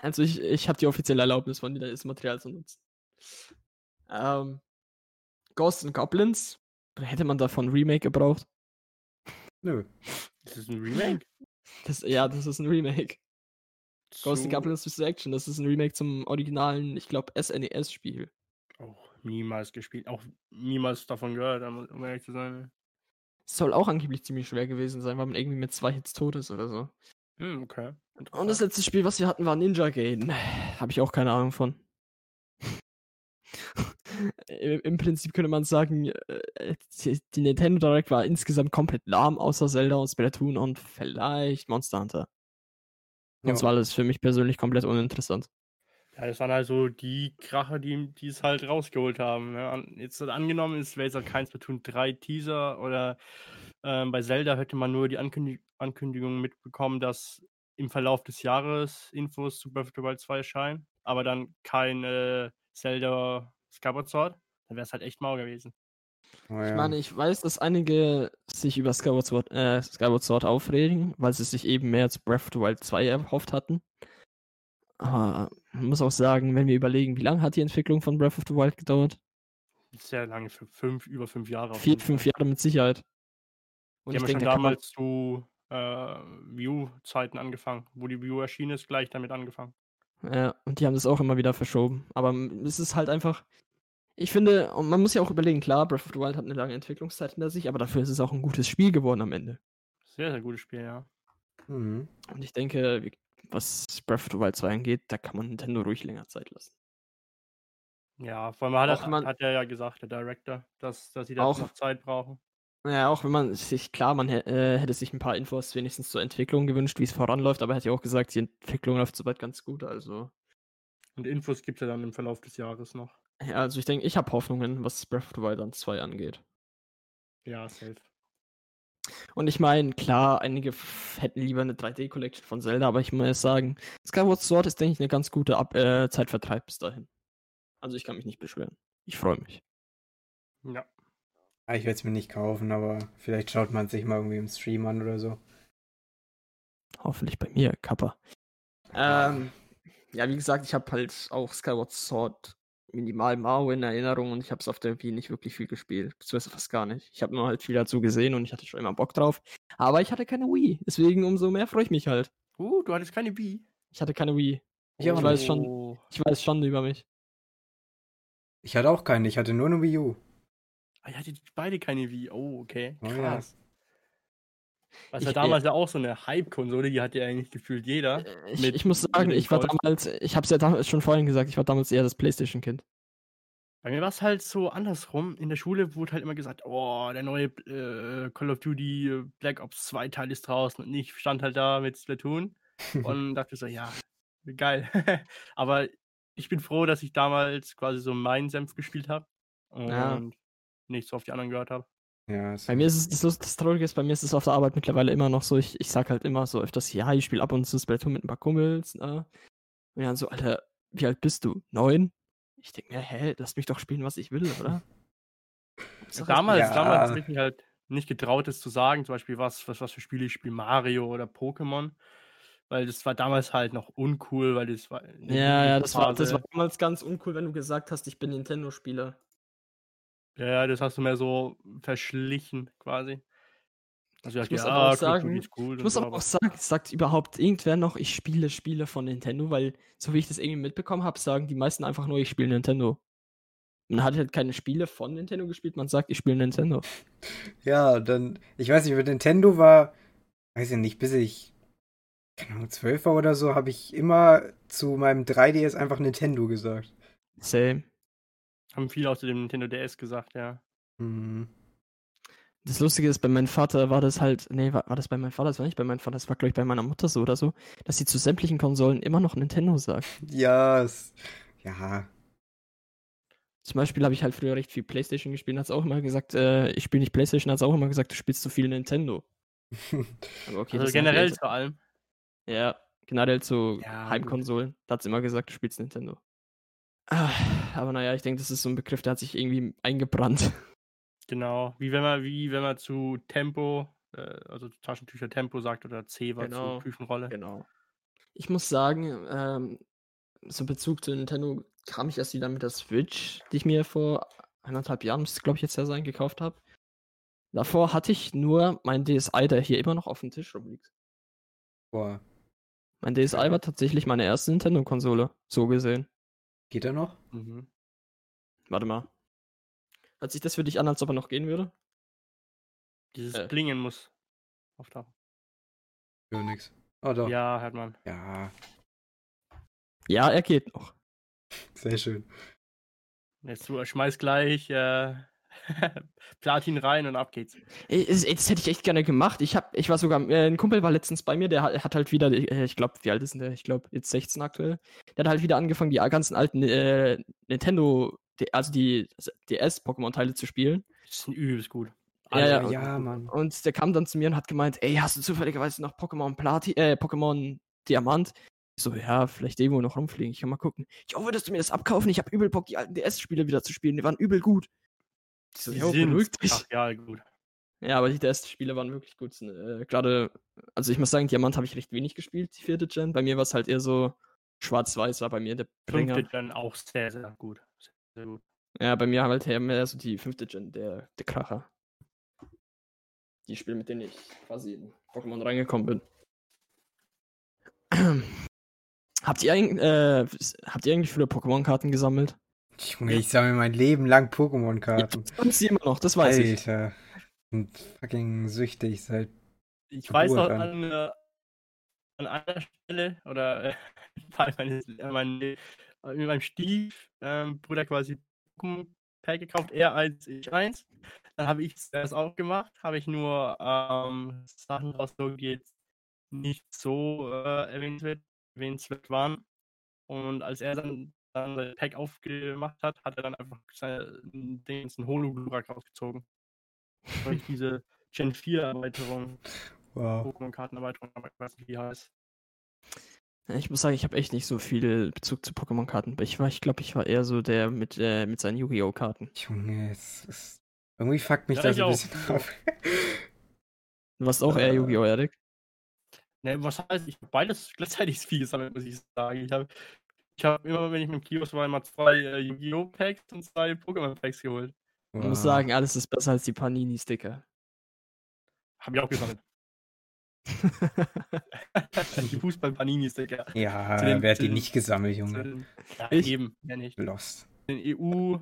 Also ich, ich habe die offizielle Erlaubnis von dir, das Material zu nutzen. Ähm, Ghosts and Goblins Hätte man davon ein Remake gebraucht? Nö. Das ist ein Remake? Das, ja, das ist ein Remake. So. Ghost Goblins vs. Action, das ist ein Remake zum originalen, ich glaube, SNES-Spiel. Auch niemals gespielt, auch niemals davon gehört, um ehrlich zu sein. Soll auch angeblich ziemlich schwer gewesen sein, weil man irgendwie mit zwei Hits tot ist oder so. Hm, okay. Und das letzte Spiel, was wir hatten, war Ninja Gaiden. Habe ich auch keine Ahnung von. Im Prinzip könnte man sagen, äh, die Nintendo Direct war insgesamt komplett lahm, außer Zelda und Splatoon und vielleicht Monster Hunter. Und ja. war alles für mich persönlich komplett uninteressant. Ja, das waren halt so die Kracher, die, die es halt rausgeholt haben. Ne? Jetzt angenommen, es wäre jetzt halt kein Splatoon 3 Teaser oder ähm, bei Zelda hätte man nur die Ankündig Ankündigung mitbekommen, dass im Verlauf des Jahres Infos zu Breath of the Wild 2 erscheinen, aber dann kein äh, Zelda Skyward Sword, dann wäre es halt echt mau gewesen. Oh, ja. Ich meine, ich weiß, dass einige sich über Skyward Sword, äh, Skyward Sword aufregen, weil sie sich eben mehr zu Breath of the Wild 2 erhofft hatten. Aber man muss auch sagen, wenn wir überlegen, wie lange hat die Entwicklung von Breath of the Wild gedauert? Sehr lange, für fünf, über fünf Jahre. Vier, fünf Jahre mit Sicherheit. Und die haben denke, schon damals zu äh, View-Zeiten angefangen, wo die View erschienen ist, gleich damit angefangen. Ja, und die haben das auch immer wieder verschoben. Aber es ist halt einfach. Ich finde, und man muss ja auch überlegen, klar, Breath of the Wild hat eine lange Entwicklungszeit hinter sich, aber dafür ist es auch ein gutes Spiel geworden am Ende. Sehr, sehr gutes Spiel, ja. Mhm. Und ich denke, was Breath of the Wild 2 angeht, da kann man Nintendo ruhig länger Zeit lassen. Ja, vor allem hat, er, man- hat er ja gesagt, der Director, dass, dass sie da Auch- noch Zeit brauchen. Ja, auch wenn man sich, klar, man äh, hätte sich ein paar Infos wenigstens zur Entwicklung gewünscht, wie es voranläuft, aber er hat ja auch gesagt, die Entwicklung läuft soweit ganz gut, also. Und Infos gibt es ja dann im Verlauf des Jahres noch. Ja, also ich denke, ich habe Hoffnungen, was Breath of the Wild 2 angeht. Ja, safe. Und ich meine, klar, einige hätten lieber eine 3D-Collection von Zelda, aber ich muss sagen, Skyward Sword ist, denke ich, eine ganz gute Ab äh, Zeitvertreib bis dahin. Also ich kann mich nicht beschweren. Ich freue mich. Ja. Ah, Ich werde es mir nicht kaufen, aber vielleicht schaut man sich mal irgendwie im Stream an oder so. Hoffentlich bei mir, Kappa. Ähm, ja, wie gesagt, ich habe halt auch Skyward Sword minimal Mao in Erinnerung und ich habe es auf der Wii nicht wirklich viel gespielt, beziehungsweise fast gar nicht. Ich habe nur halt viel dazu gesehen und ich hatte schon immer Bock drauf. Aber ich hatte keine Wii, deswegen umso mehr freue ich mich halt. Uh, du hattest keine Wii. Ich hatte keine Wii. Ich ich weiß schon, Oh. ich weiß schon über mich. Ich hatte auch keine, ich hatte nur eine Wii U. Ah, ihr hattet beide keine Wii. Oh, okay. Oh ja. Was ja damals ja auch so eine Hype-Konsole, die hatte ja eigentlich gefühlt jeder. Äh, Ich, Mit- ich muss sagen, ich war damals, ich habe es ja damals schon vorhin gesagt, ich war damals eher das PlayStation-Kind. Bei mir war es halt so andersrum. In der Schule wurde halt immer gesagt, oh, der neue äh, Call of Duty äh, Black Ops 2 Teil ist draußen. Und ich stand halt da mit Splatoon und dachte so, ja, geil. Aber ich bin froh, dass ich damals quasi so meinen Senf gespielt habe und Ja. nicht so auf die anderen gehört habe. Ja, es- Bei mir ist es, das, Lust- das Traurige ist, bei mir ist es auf der Arbeit mittlerweile immer noch so, ich, ich sag halt immer so öfters, ja, ich spiele ab und zu Splatoon mit ein paar Kumpels, ne? Und dann so, Alter, wie alt bist du? Neun? Ich denke mir, hä, lass mich doch spielen, was ich will, oder? Hauptsache, Damals, Ja. damals habe ich mich halt nicht getraut, das zu sagen, zum Beispiel, was, was, was für Spiele ich spiele, Mario oder Pokémon. Weil das war damals halt noch uncool, weil das war. Ja, ja, das war, das war damals ganz uncool, wenn du gesagt hast, ich bin Nintendo-Spieler. Ja, ja, das hast du mehr so verschlichen quasi. Also Ich ja, muss ja, aber auch sagen, cool Ich muss aber aber- auch sagen, sagt überhaupt irgendwer noch, ich spiele Spiele von Nintendo, weil so wie ich das irgendwie mitbekommen habe, sagen die meisten einfach nur, ich spiele Nintendo. Man hat halt keine Spiele von Nintendo gespielt, man sagt, ich spiele Nintendo. Ja, dann, ich weiß nicht, mit Nintendo war, weiß ich nicht, bis ich, keine Ahnung, 12 war oder so, habe ich immer zu meinem 3DS einfach Nintendo gesagt. Same. Haben viele außer dem Nintendo DS gesagt, ja. Mhm. Das Lustige ist, bei meinem Vater war das halt, nee, war, war das bei meinem Vater? Das war nicht bei meinem Vater, das war, glaube ich, bei meiner Mutter so oder so, dass sie zu sämtlichen Konsolen immer noch Nintendo sagt. Ja, es, ja, Zum Beispiel habe ich halt früher recht viel Playstation gespielt, hat es auch immer gesagt, äh, ich spiele nicht Playstation, hat es auch immer gesagt, du spielst zu viel Nintendo. Aber okay, also generell vor allem. Ja, generell zu Ja. Heimkonsolen. Da hat es immer gesagt, du spielst Nintendo. Ah, aber naja, ich denke, das ist so ein Begriff, der hat sich irgendwie eingebrannt. Genau. Wie wenn man, wie wenn man zu Tempo, äh, also zu Taschentücher Tempo sagt oder Zewa Genau. zu Küchenrolle. Genau. Ich muss sagen, ähm, so in Bezug zu Nintendo kam ich erst wieder mit der Switch, die ich mir vor eineinhalb Jahren, müsste glaube ich jetzt ja sein, gekauft habe. Davor hatte ich nur mein DSi, der hier immer noch auf dem Tisch rumliegt. boah, Mein DSi war tatsächlich meine erste Nintendo-Konsole, so gesehen. Geht er noch? Mhm. Warte mal. Hört sich das für dich an, als ob er noch gehen würde? Dieses Äh. Blingen muss auftauchen. Ja, nix. Oh doch, ja. Ja, hört man. Ja, er geht noch. sehr schön. Jetzt du schmeiß gleich äh, Platin rein und ab geht's. Ey, Das, hätte ich echt gerne gemacht. Ich hab, ich war sogar, äh, ein Kumpel war letztens bei mir, der hat, hat halt wieder, äh, ich glaube, wie alt ist denn der? Ich glaube, jetzt 16 aktuell. Der hat halt wieder angefangen, die ganzen alten äh, Nintendo, die, also die DS-Pokémon-Teile zu spielen. Das ist übelst gut. Ja, ja. Alle Ja. Mann. Und der kam dann zu mir und hat gemeint, ey, hast du zufälligerweise noch Pokémon Platin, äh, Pokémon Diamant? Ich so, ja, vielleicht irgendwo noch rumfliegen. Ich kann mal gucken. Jo, würdest du mir das abkaufen? Ich habe übel Bock, die alten DS-Spiele wieder zu spielen. Die waren übel gut. Die jo, sind dich. Ach ja, gut. Ja, aber die DS-Spiele waren wirklich gut. Äh, Gerade, also ich muss sagen, Diamant habe ich recht wenig gespielt, die vierte Gen. Bei mir war es halt eher so schwarz-weiß, war bei mir der Bringer. Fünfte dann auch sehr, sehr gut. Sehr gut. Ja, bei mir halt eher mehr so die fünfte Gen, der, der Kracher. Die Spiele, mit denen ich quasi in Pokémon reingekommen bin. habt, ihr eigentlich, äh, habt ihr eigentlich früher Pokémon-Karten gesammelt? Junge, ich sammle mein Leben lang Pokémon-Karten. Und sie immer noch, das weiß ich. Alter. Und fucking süchtig seit. Ich Geburt weiß noch an. an, äh, an einer Stelle oder äh, bei meines, äh, mein, äh, mit meinem Stiefbruder ähm, quasi Pack gekauft, er eins, ich eins. Dann habe ich es auch gemacht, habe ich nur ähm, Sachen rausgezogen, die jetzt nicht so äh, erwähnenswert, erwähnenswert waren. Und als er dann, dann sein Pack aufgemacht hat, hat er dann einfach sein Ding, ein Hologlurak rausgezogen. Weil ich diese Gen 4 Erweiterung, wow. Pokémon-Karten-Erweiterung, aber ich weiß nicht, wie heißt. Ich muss sagen, ich habe echt nicht so viel Bezug zu Pokémon-Karten. Ich war, ich glaube, ich war eher so der mit, äh, mit seinen Yu-Gi-Oh! Karten. Junge, es ist. Irgendwie fuckt mich ja, das ein bisschen auf. Du warst auch eher Yu-Gi-Oh! Erik? Ne, was heißt, ich habe beides gleichzeitig viel gesammelt, muss ich sagen. Ich habe ich hab immer, wenn ich mit dem Kiosk war, immer zwei äh, Yu-Gi-Oh! Packs und zwei Pokémon-Packs geholt. Ich muss sagen, alles ist besser als die Panini-Sticker. Hab ich auch gesammelt. die Fußball-Panini-Sticker. Ja, den, wer hat die nicht gesammelt, Junge? Den, ja, ich, eben, ja nicht. Lost. Den EU,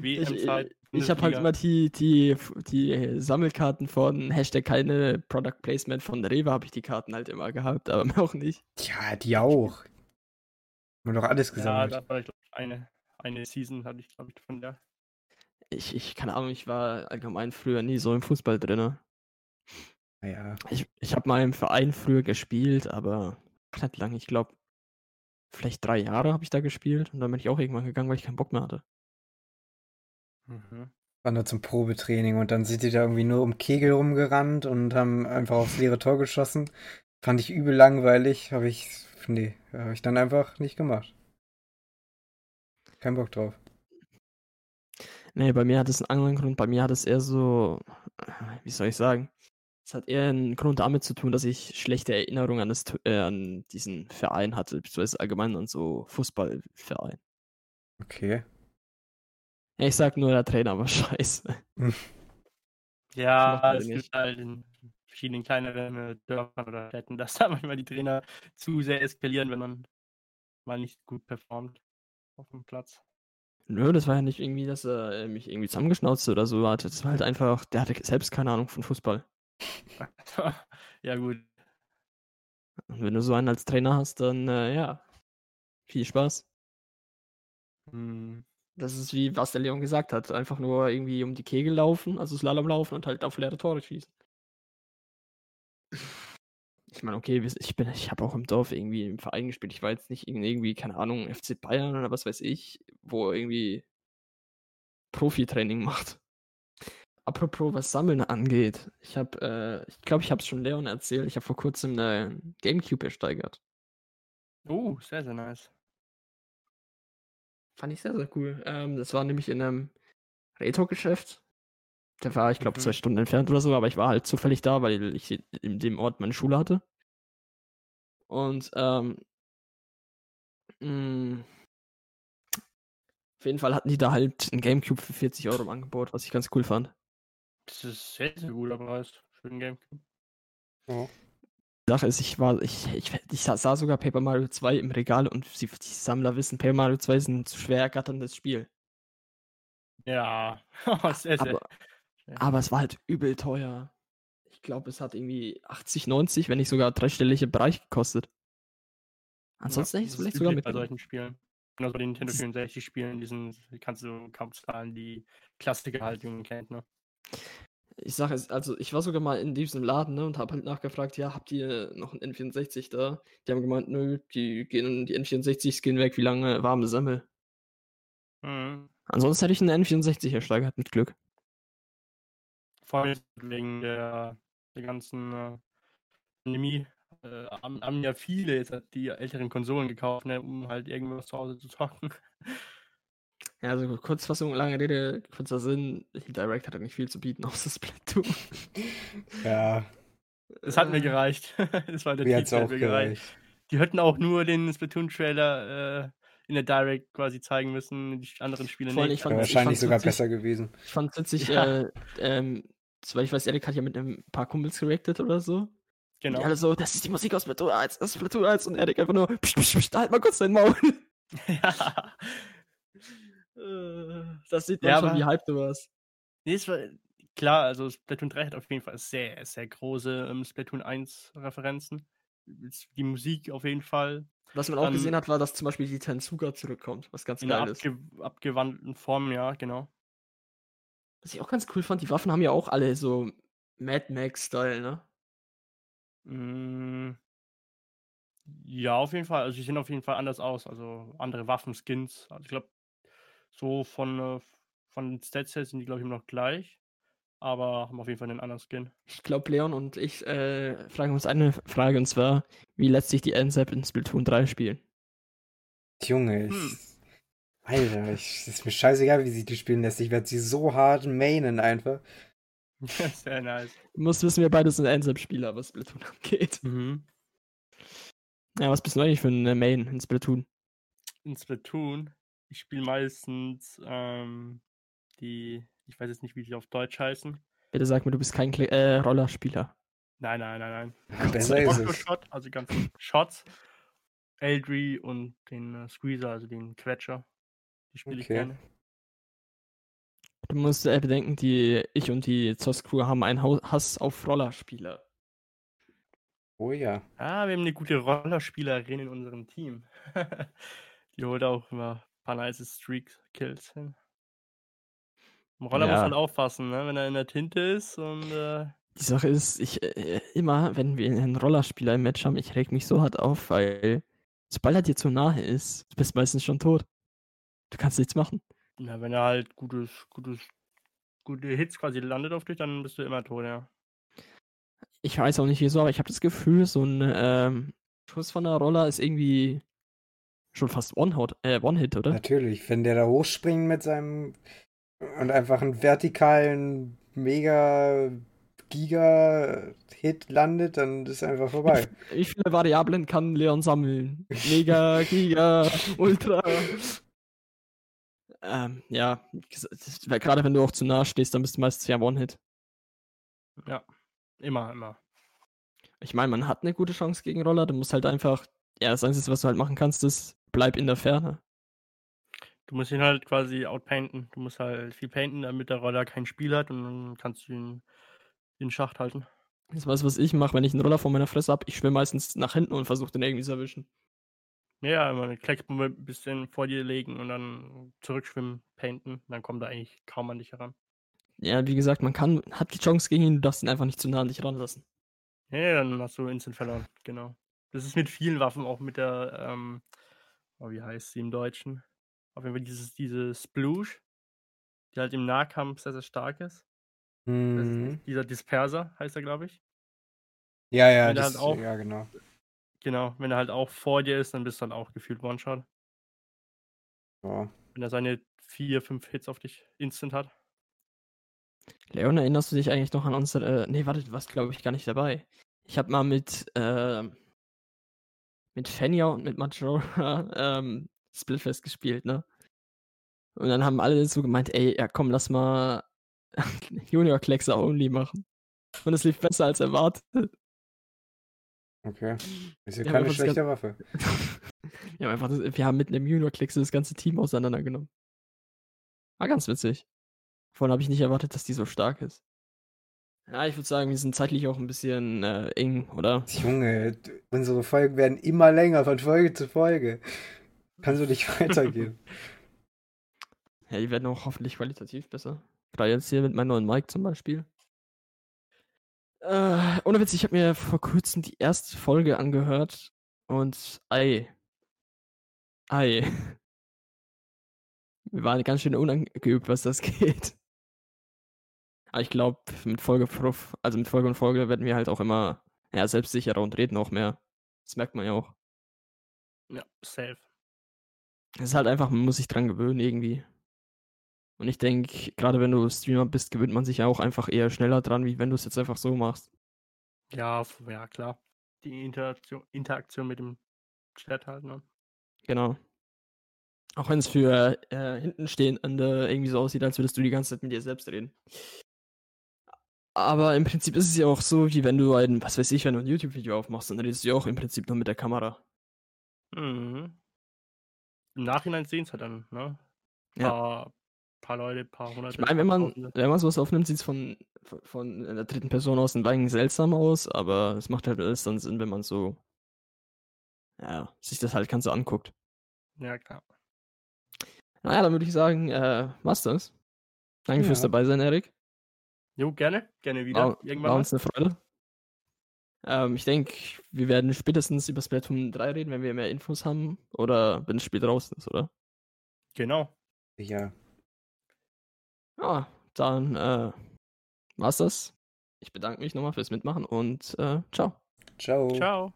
WM-Zeit. Ich, ich habe halt immer die, die, die Sammelkarten von Hashtag keine Product Placement von Rewe, habe ich die Karten halt immer gehabt, aber mehr auch nicht. Ja, die auch. Haben doch alles gesammelt. Ja, das war, ich glaube, eine, eine Season hatte ich, glaube ich, von der. Ich, ich, keine Ahnung, ich war allgemein früher nie so im Fußball drin. Naja. Ich, ich habe mal im Verein früher gespielt, aber nicht lang. Ich glaube, vielleicht drei Jahre habe ich da gespielt und dann bin ich auch irgendwann gegangen, weil ich keinen Bock mehr hatte. Mhm. War nur zum Probetraining und dann sind die da irgendwie nur um Kegel rumgerannt und haben einfach aufs leere Tor geschossen. Fand ich übel langweilig, habe ich, nee, habe ich dann einfach nicht gemacht. Kein Bock drauf. Nee, bei mir hat es einen anderen Grund. Bei mir hat es eher so, wie soll ich sagen, es hat eher einen Grund damit zu tun, dass ich schlechte Erinnerungen an, das, äh, an diesen Verein hatte, beziehungsweise allgemein an so Fußballverein. Okay. Ich sag nur, der Trainer war scheiße. Ja, es gibt halt in verschiedenen kleineren äh, Dörfern oder Städten, dass da manchmal die Trainer zu sehr eskalieren, wenn man mal nicht gut performt auf dem Platz. Nö, das war ja nicht irgendwie, dass er äh, mich irgendwie zusammengeschnauzt oder so hatte. Das war halt einfach, der hatte selbst keine Ahnung von Fußball. ja, gut. Und wenn du so einen als Trainer hast, dann äh, ja, viel Spaß. Hm. Das ist wie, was der Leon gesagt hat. Einfach nur irgendwie um die Kegel laufen, also Slalom laufen und halt auf leere Tore schießen. Ich meine, okay, ich bin, ich habe auch im Dorf irgendwie im Verein gespielt. Ich war jetzt nicht irgendwie, keine Ahnung, FC Bayern oder was weiß ich, wo irgendwie Profi-Training macht. Apropos, was Sammeln angeht. Ich habe, äh, ich glaube, ich habe es schon Leon erzählt. Ich habe vor kurzem eine Gamecube ersteigert. Oh, sehr, sehr nice. Fand ich sehr, sehr cool. Ähm, das war nämlich in einem Retro-Geschäft. Der war, ich glaube, mhm. zwei Stunden entfernt oder so, aber ich war halt zufällig da, weil ich in dem Ort meine Schule hatte. Und ähm, mh, mm, auf jeden Fall hatten die da halt ein Gamecube für 40 Euro im Angebot, was ich ganz cool fand. Das ist sehr, sehr guter Preis für den Gamecube. Ja. Die Sache ist, ich war, ich, ich, ich sah sogar Paper Mario 2 im Regal und die, die Sammler wissen, Paper Mario 2 ist ein zu schwer ergatterndes Spiel. Ja, sehr, sehr. Aber, aber es war halt übel teuer. Ich glaube, es hat irgendwie 80, 90, wenn nicht sogar dreistellige Bereich gekostet. Ansonsten ja, hätte ich es vielleicht sogar mit. Bei solchen Spielen. Genau bei den Nintendo 64 Spielen, diesen kannst du kaum zahlen, die Klassiker halt, die man kennt, ne? Ich sage es, also ich war sogar mal in diesem Laden ne, und habe halt nachgefragt, ja, habt ihr noch ein N64 da? Die haben gemeint, nö, die gehen die N64s gehen weg, wie lange warme Semmel. Mhm. Ansonsten hätte ich einen N64 ersteigert mit Glück. Vor allem wegen der, der ganzen äh, Pandemie äh, haben, haben, ja viele jetzt die älteren Konsolen gekauft, ne, um halt irgendwas zu Hause zu zocken. Ja, also Kurzfassung, lange Rede, kurzer Sinn. Direct hat nicht viel zu bieten, außer Splatoon. ja. Es hat mir gereicht. das war der mir hat's auch gereicht. Die hätten auch nur den Splatoon-Trailer äh, in der Direct quasi zeigen müssen, die anderen Spiele Voll, nicht. Fand, wahrscheinlich sogar witzig, besser gewesen. Ich fand es witzig, ja. äh, ähm, weil ich weiß, Erik hat ja mit ein paar Kumpels gereactet oder so. Genau. Und alle so, das ist die Musik aus Splatoon 1, das ist Splatoon 1 und Erik einfach nur, psch, psch, psch, halt mal kurz dein Maul. ja. Das sieht man ja, schon, wie hype du warst. Nee, es war, klar, also Splatoon 3 hat auf jeden Fall sehr, sehr große ähm, Splatoon 1 Referenzen. die Musik auf jeden Fall. Was man auch Dann- gesehen hat, war, dass zum Beispiel die Tensuga zurückkommt, was ganz In einer geil ist. abge abgewandelten Form, ja, genau. Was ich auch ganz cool fand, die Waffen haben ja auch alle so Mad Max-Style, ne? Mm, Ja, auf jeden Fall. Also, die sehen auf jeden Fall anders aus. Also, andere Waffenskins. Also, ich glaube, so von, äh, von den Stats her sind die, glaube ich, immer noch gleich. Aber haben auf jeden Fall einen anderen Skin. Ich glaube, Leon und ich äh, fragen uns eine Frage und zwar, wie lässt sich die NSAP in Splatoon 3 spielen? Junge, ich, Hm. Alter, ich, ist mir scheißegal, wie sie die spielen lässt. Ich werde sie so hart mainen einfach. Sehr nice. Du musst wissen, wir beide sind NSAP-Spieler, was Splatoon angeht. Mhm. Ja, was bist du eigentlich für ein äh, Main in Splatoon? In Splatoon, ich spiele meistens ähm, die, ich weiß jetzt nicht, wie die auf Deutsch heißen. Bitte sag mir, du bist kein Kle äh, Rollerspieler. Nein, nein, nein, Besser nein. ist Octo es. Shot, also ganz Shots. Eldry und den äh, Squeezer, also den Quetscher. Die spiele ich Okay. gerne. Du musst äh, bedenken, die ich und die ZOS-Crew haben einen Hass auf Rollerspieler. Oh ja. Ah, wir haben eine gute Rollerspielerin in unserem Team. die holt auch immer ein paar nice Streak-Kills hin. Im Roller muss Ja. halt aufpassen, ne? wenn er in der Tinte ist und äh, Die Sache ist, ich äh, immer, wenn wir einen Rollerspieler im Match haben, ich reg mich so hart auf, weil sobald er dir zu nahe ist, du bist meistens schon tot. Du kannst nichts machen. na, wenn er halt gutes, gutes, gute Hits quasi landet auf dich, dann bist du immer tot, ja. Ich weiß auch nicht wieso, aber ich habe das Gefühl, so ein ähm, Schuss von der Roller ist irgendwie schon fast One-Hit, äh, One-Hit, oder? Natürlich, wenn der da hochspringt mit seinem und einfach einen vertikalen Mega Giga Hit landet, dann ist einfach vorbei. Wie viele Variablen kann Leon sammeln? Mega, Giga, Ultra. Ähm, ja, gerade wenn du auch zu nah stehst, dann bist du meistens ja One-Hit. Ja. Immer, immer. Ich meine, man hat eine gute Chance gegen Roller, du musst halt einfach, ja, das Einzige, was du halt machen kannst, ist, bleib in der Ferne. Du musst ihn halt quasi outpainten. Du musst halt viel painten, damit der Roller kein Spiel hat und dann kannst du ihn in Schacht halten. Das ist was, was ich mache, wenn ich einen Roller vor meiner Fresse habe. Ich schwimme meistens nach hinten und versuche den irgendwie zu erwischen. Ja, immer eine Klecksbombe ein bisschen vor dir legen und dann zurückschwimmen, painten. Dann kommt er eigentlich kaum an dich heran. Ja, wie gesagt, man kann, hat die Chance gegen ihn, du darfst ihn einfach nicht zu nah an dich ranlassen. Ja, dann hast du instant verloren. Genau. Das ist mit vielen Waffen, auch mit der, ähm, oh, wie heißt sie im Deutschen? Auf jeden Fall dieses, diese Sploosh, die halt im Nahkampf sehr, sehr stark ist. Das ist Mhm. dieser Disperser heißt er, glaube ich. Ja, ja, das, halt auch- ja, genau. Genau, wenn er halt auch vor dir ist, dann bist du dann auch gefühlt One-Shot. Ja. Wenn er seine vier, fünf Hits auf dich instant hat. Leon, erinnerst du dich eigentlich noch an unsere, nee, warte, du warst, glaube ich, gar nicht dabei. Ich habe mal mit, ähm, mit Fenja und mit Majora ähm, Splitfest gespielt, ne? Und dann haben alle so gemeint, ey, ja komm, lass mal Junior Kleckser only machen. Und es lief besser als erwartet. Okay. Ist ja keine schlechte Waffe. wir, haben einfach das, wir haben mit einem Junior Kleckser das ganze Team auseinandergenommen. War ganz witzig. Vorhin habe ich nicht erwartet, dass die so stark ist. Ja, ich würde sagen, wir sind zeitlich auch ein bisschen äh, eng, oder? Junge, unsere Folgen werden immer länger von Folge zu Folge. Kannst du nicht weitergehen. Ja, die werden auch hoffentlich qualitativ besser. Gerade jetzt hier mit meinem neuen Mic zum Beispiel. Äh, ohne Witz, ich habe mir vor kurzem die erste Folge angehört und ei. Ei. Wir waren ganz schön unangeübt, was das geht. Aber ich glaube, mit Folge, also mit Folge und Folge werden wir halt auch immer ja, selbstsicherer und reden auch mehr. Das merkt man ja auch. Ja, safe. Es ist halt einfach, man muss sich dran gewöhnen irgendwie. Und ich denke, gerade wenn du Streamer bist, gewöhnt man sich ja auch einfach eher schneller dran, wie wenn du es jetzt einfach so machst. Ja, ja, klar. Die Interaktion, Interaktion mit dem Chat halt, ne? Genau. Auch wenn es für äh, Hintenstehende irgendwie so aussieht, als würdest du die ganze Zeit mit dir selbst reden. Aber im Prinzip ist es ja auch so, wie wenn du ein, was weiß ich, wenn du ein YouTube-Video aufmachst, dann redest du ja auch im Prinzip nur mit der Kamera. Mhm. Im Nachhinein sehen es halt dann, ne? Ja. Paar, paar Leute, paar hundert. Ich meine, wenn man, wenn man sowas aufnimmt, sieht es von, von, von der dritten Person aus ein wenig seltsam aus, aber es macht halt alles dann Sinn, wenn man so ja, sich das halt ganz so anguckt. Ja, klar. Naja, dann würde ich sagen, äh, was das? Danke fürs Ja. dabei sein, Erik. Jo, gerne. Gerne wieder. War, Irgendwann war uns eine Freude. Ähm, ich denke, wir werden spätestens über Splatoon 3 reden, wenn wir mehr Infos haben. Oder wenn das Spiel draußen ist, oder? Genau. Ja. Ja, dann äh, war's das. Ich bedanke mich nochmal fürs Mitmachen und äh, ciao. Ciao. Ciao.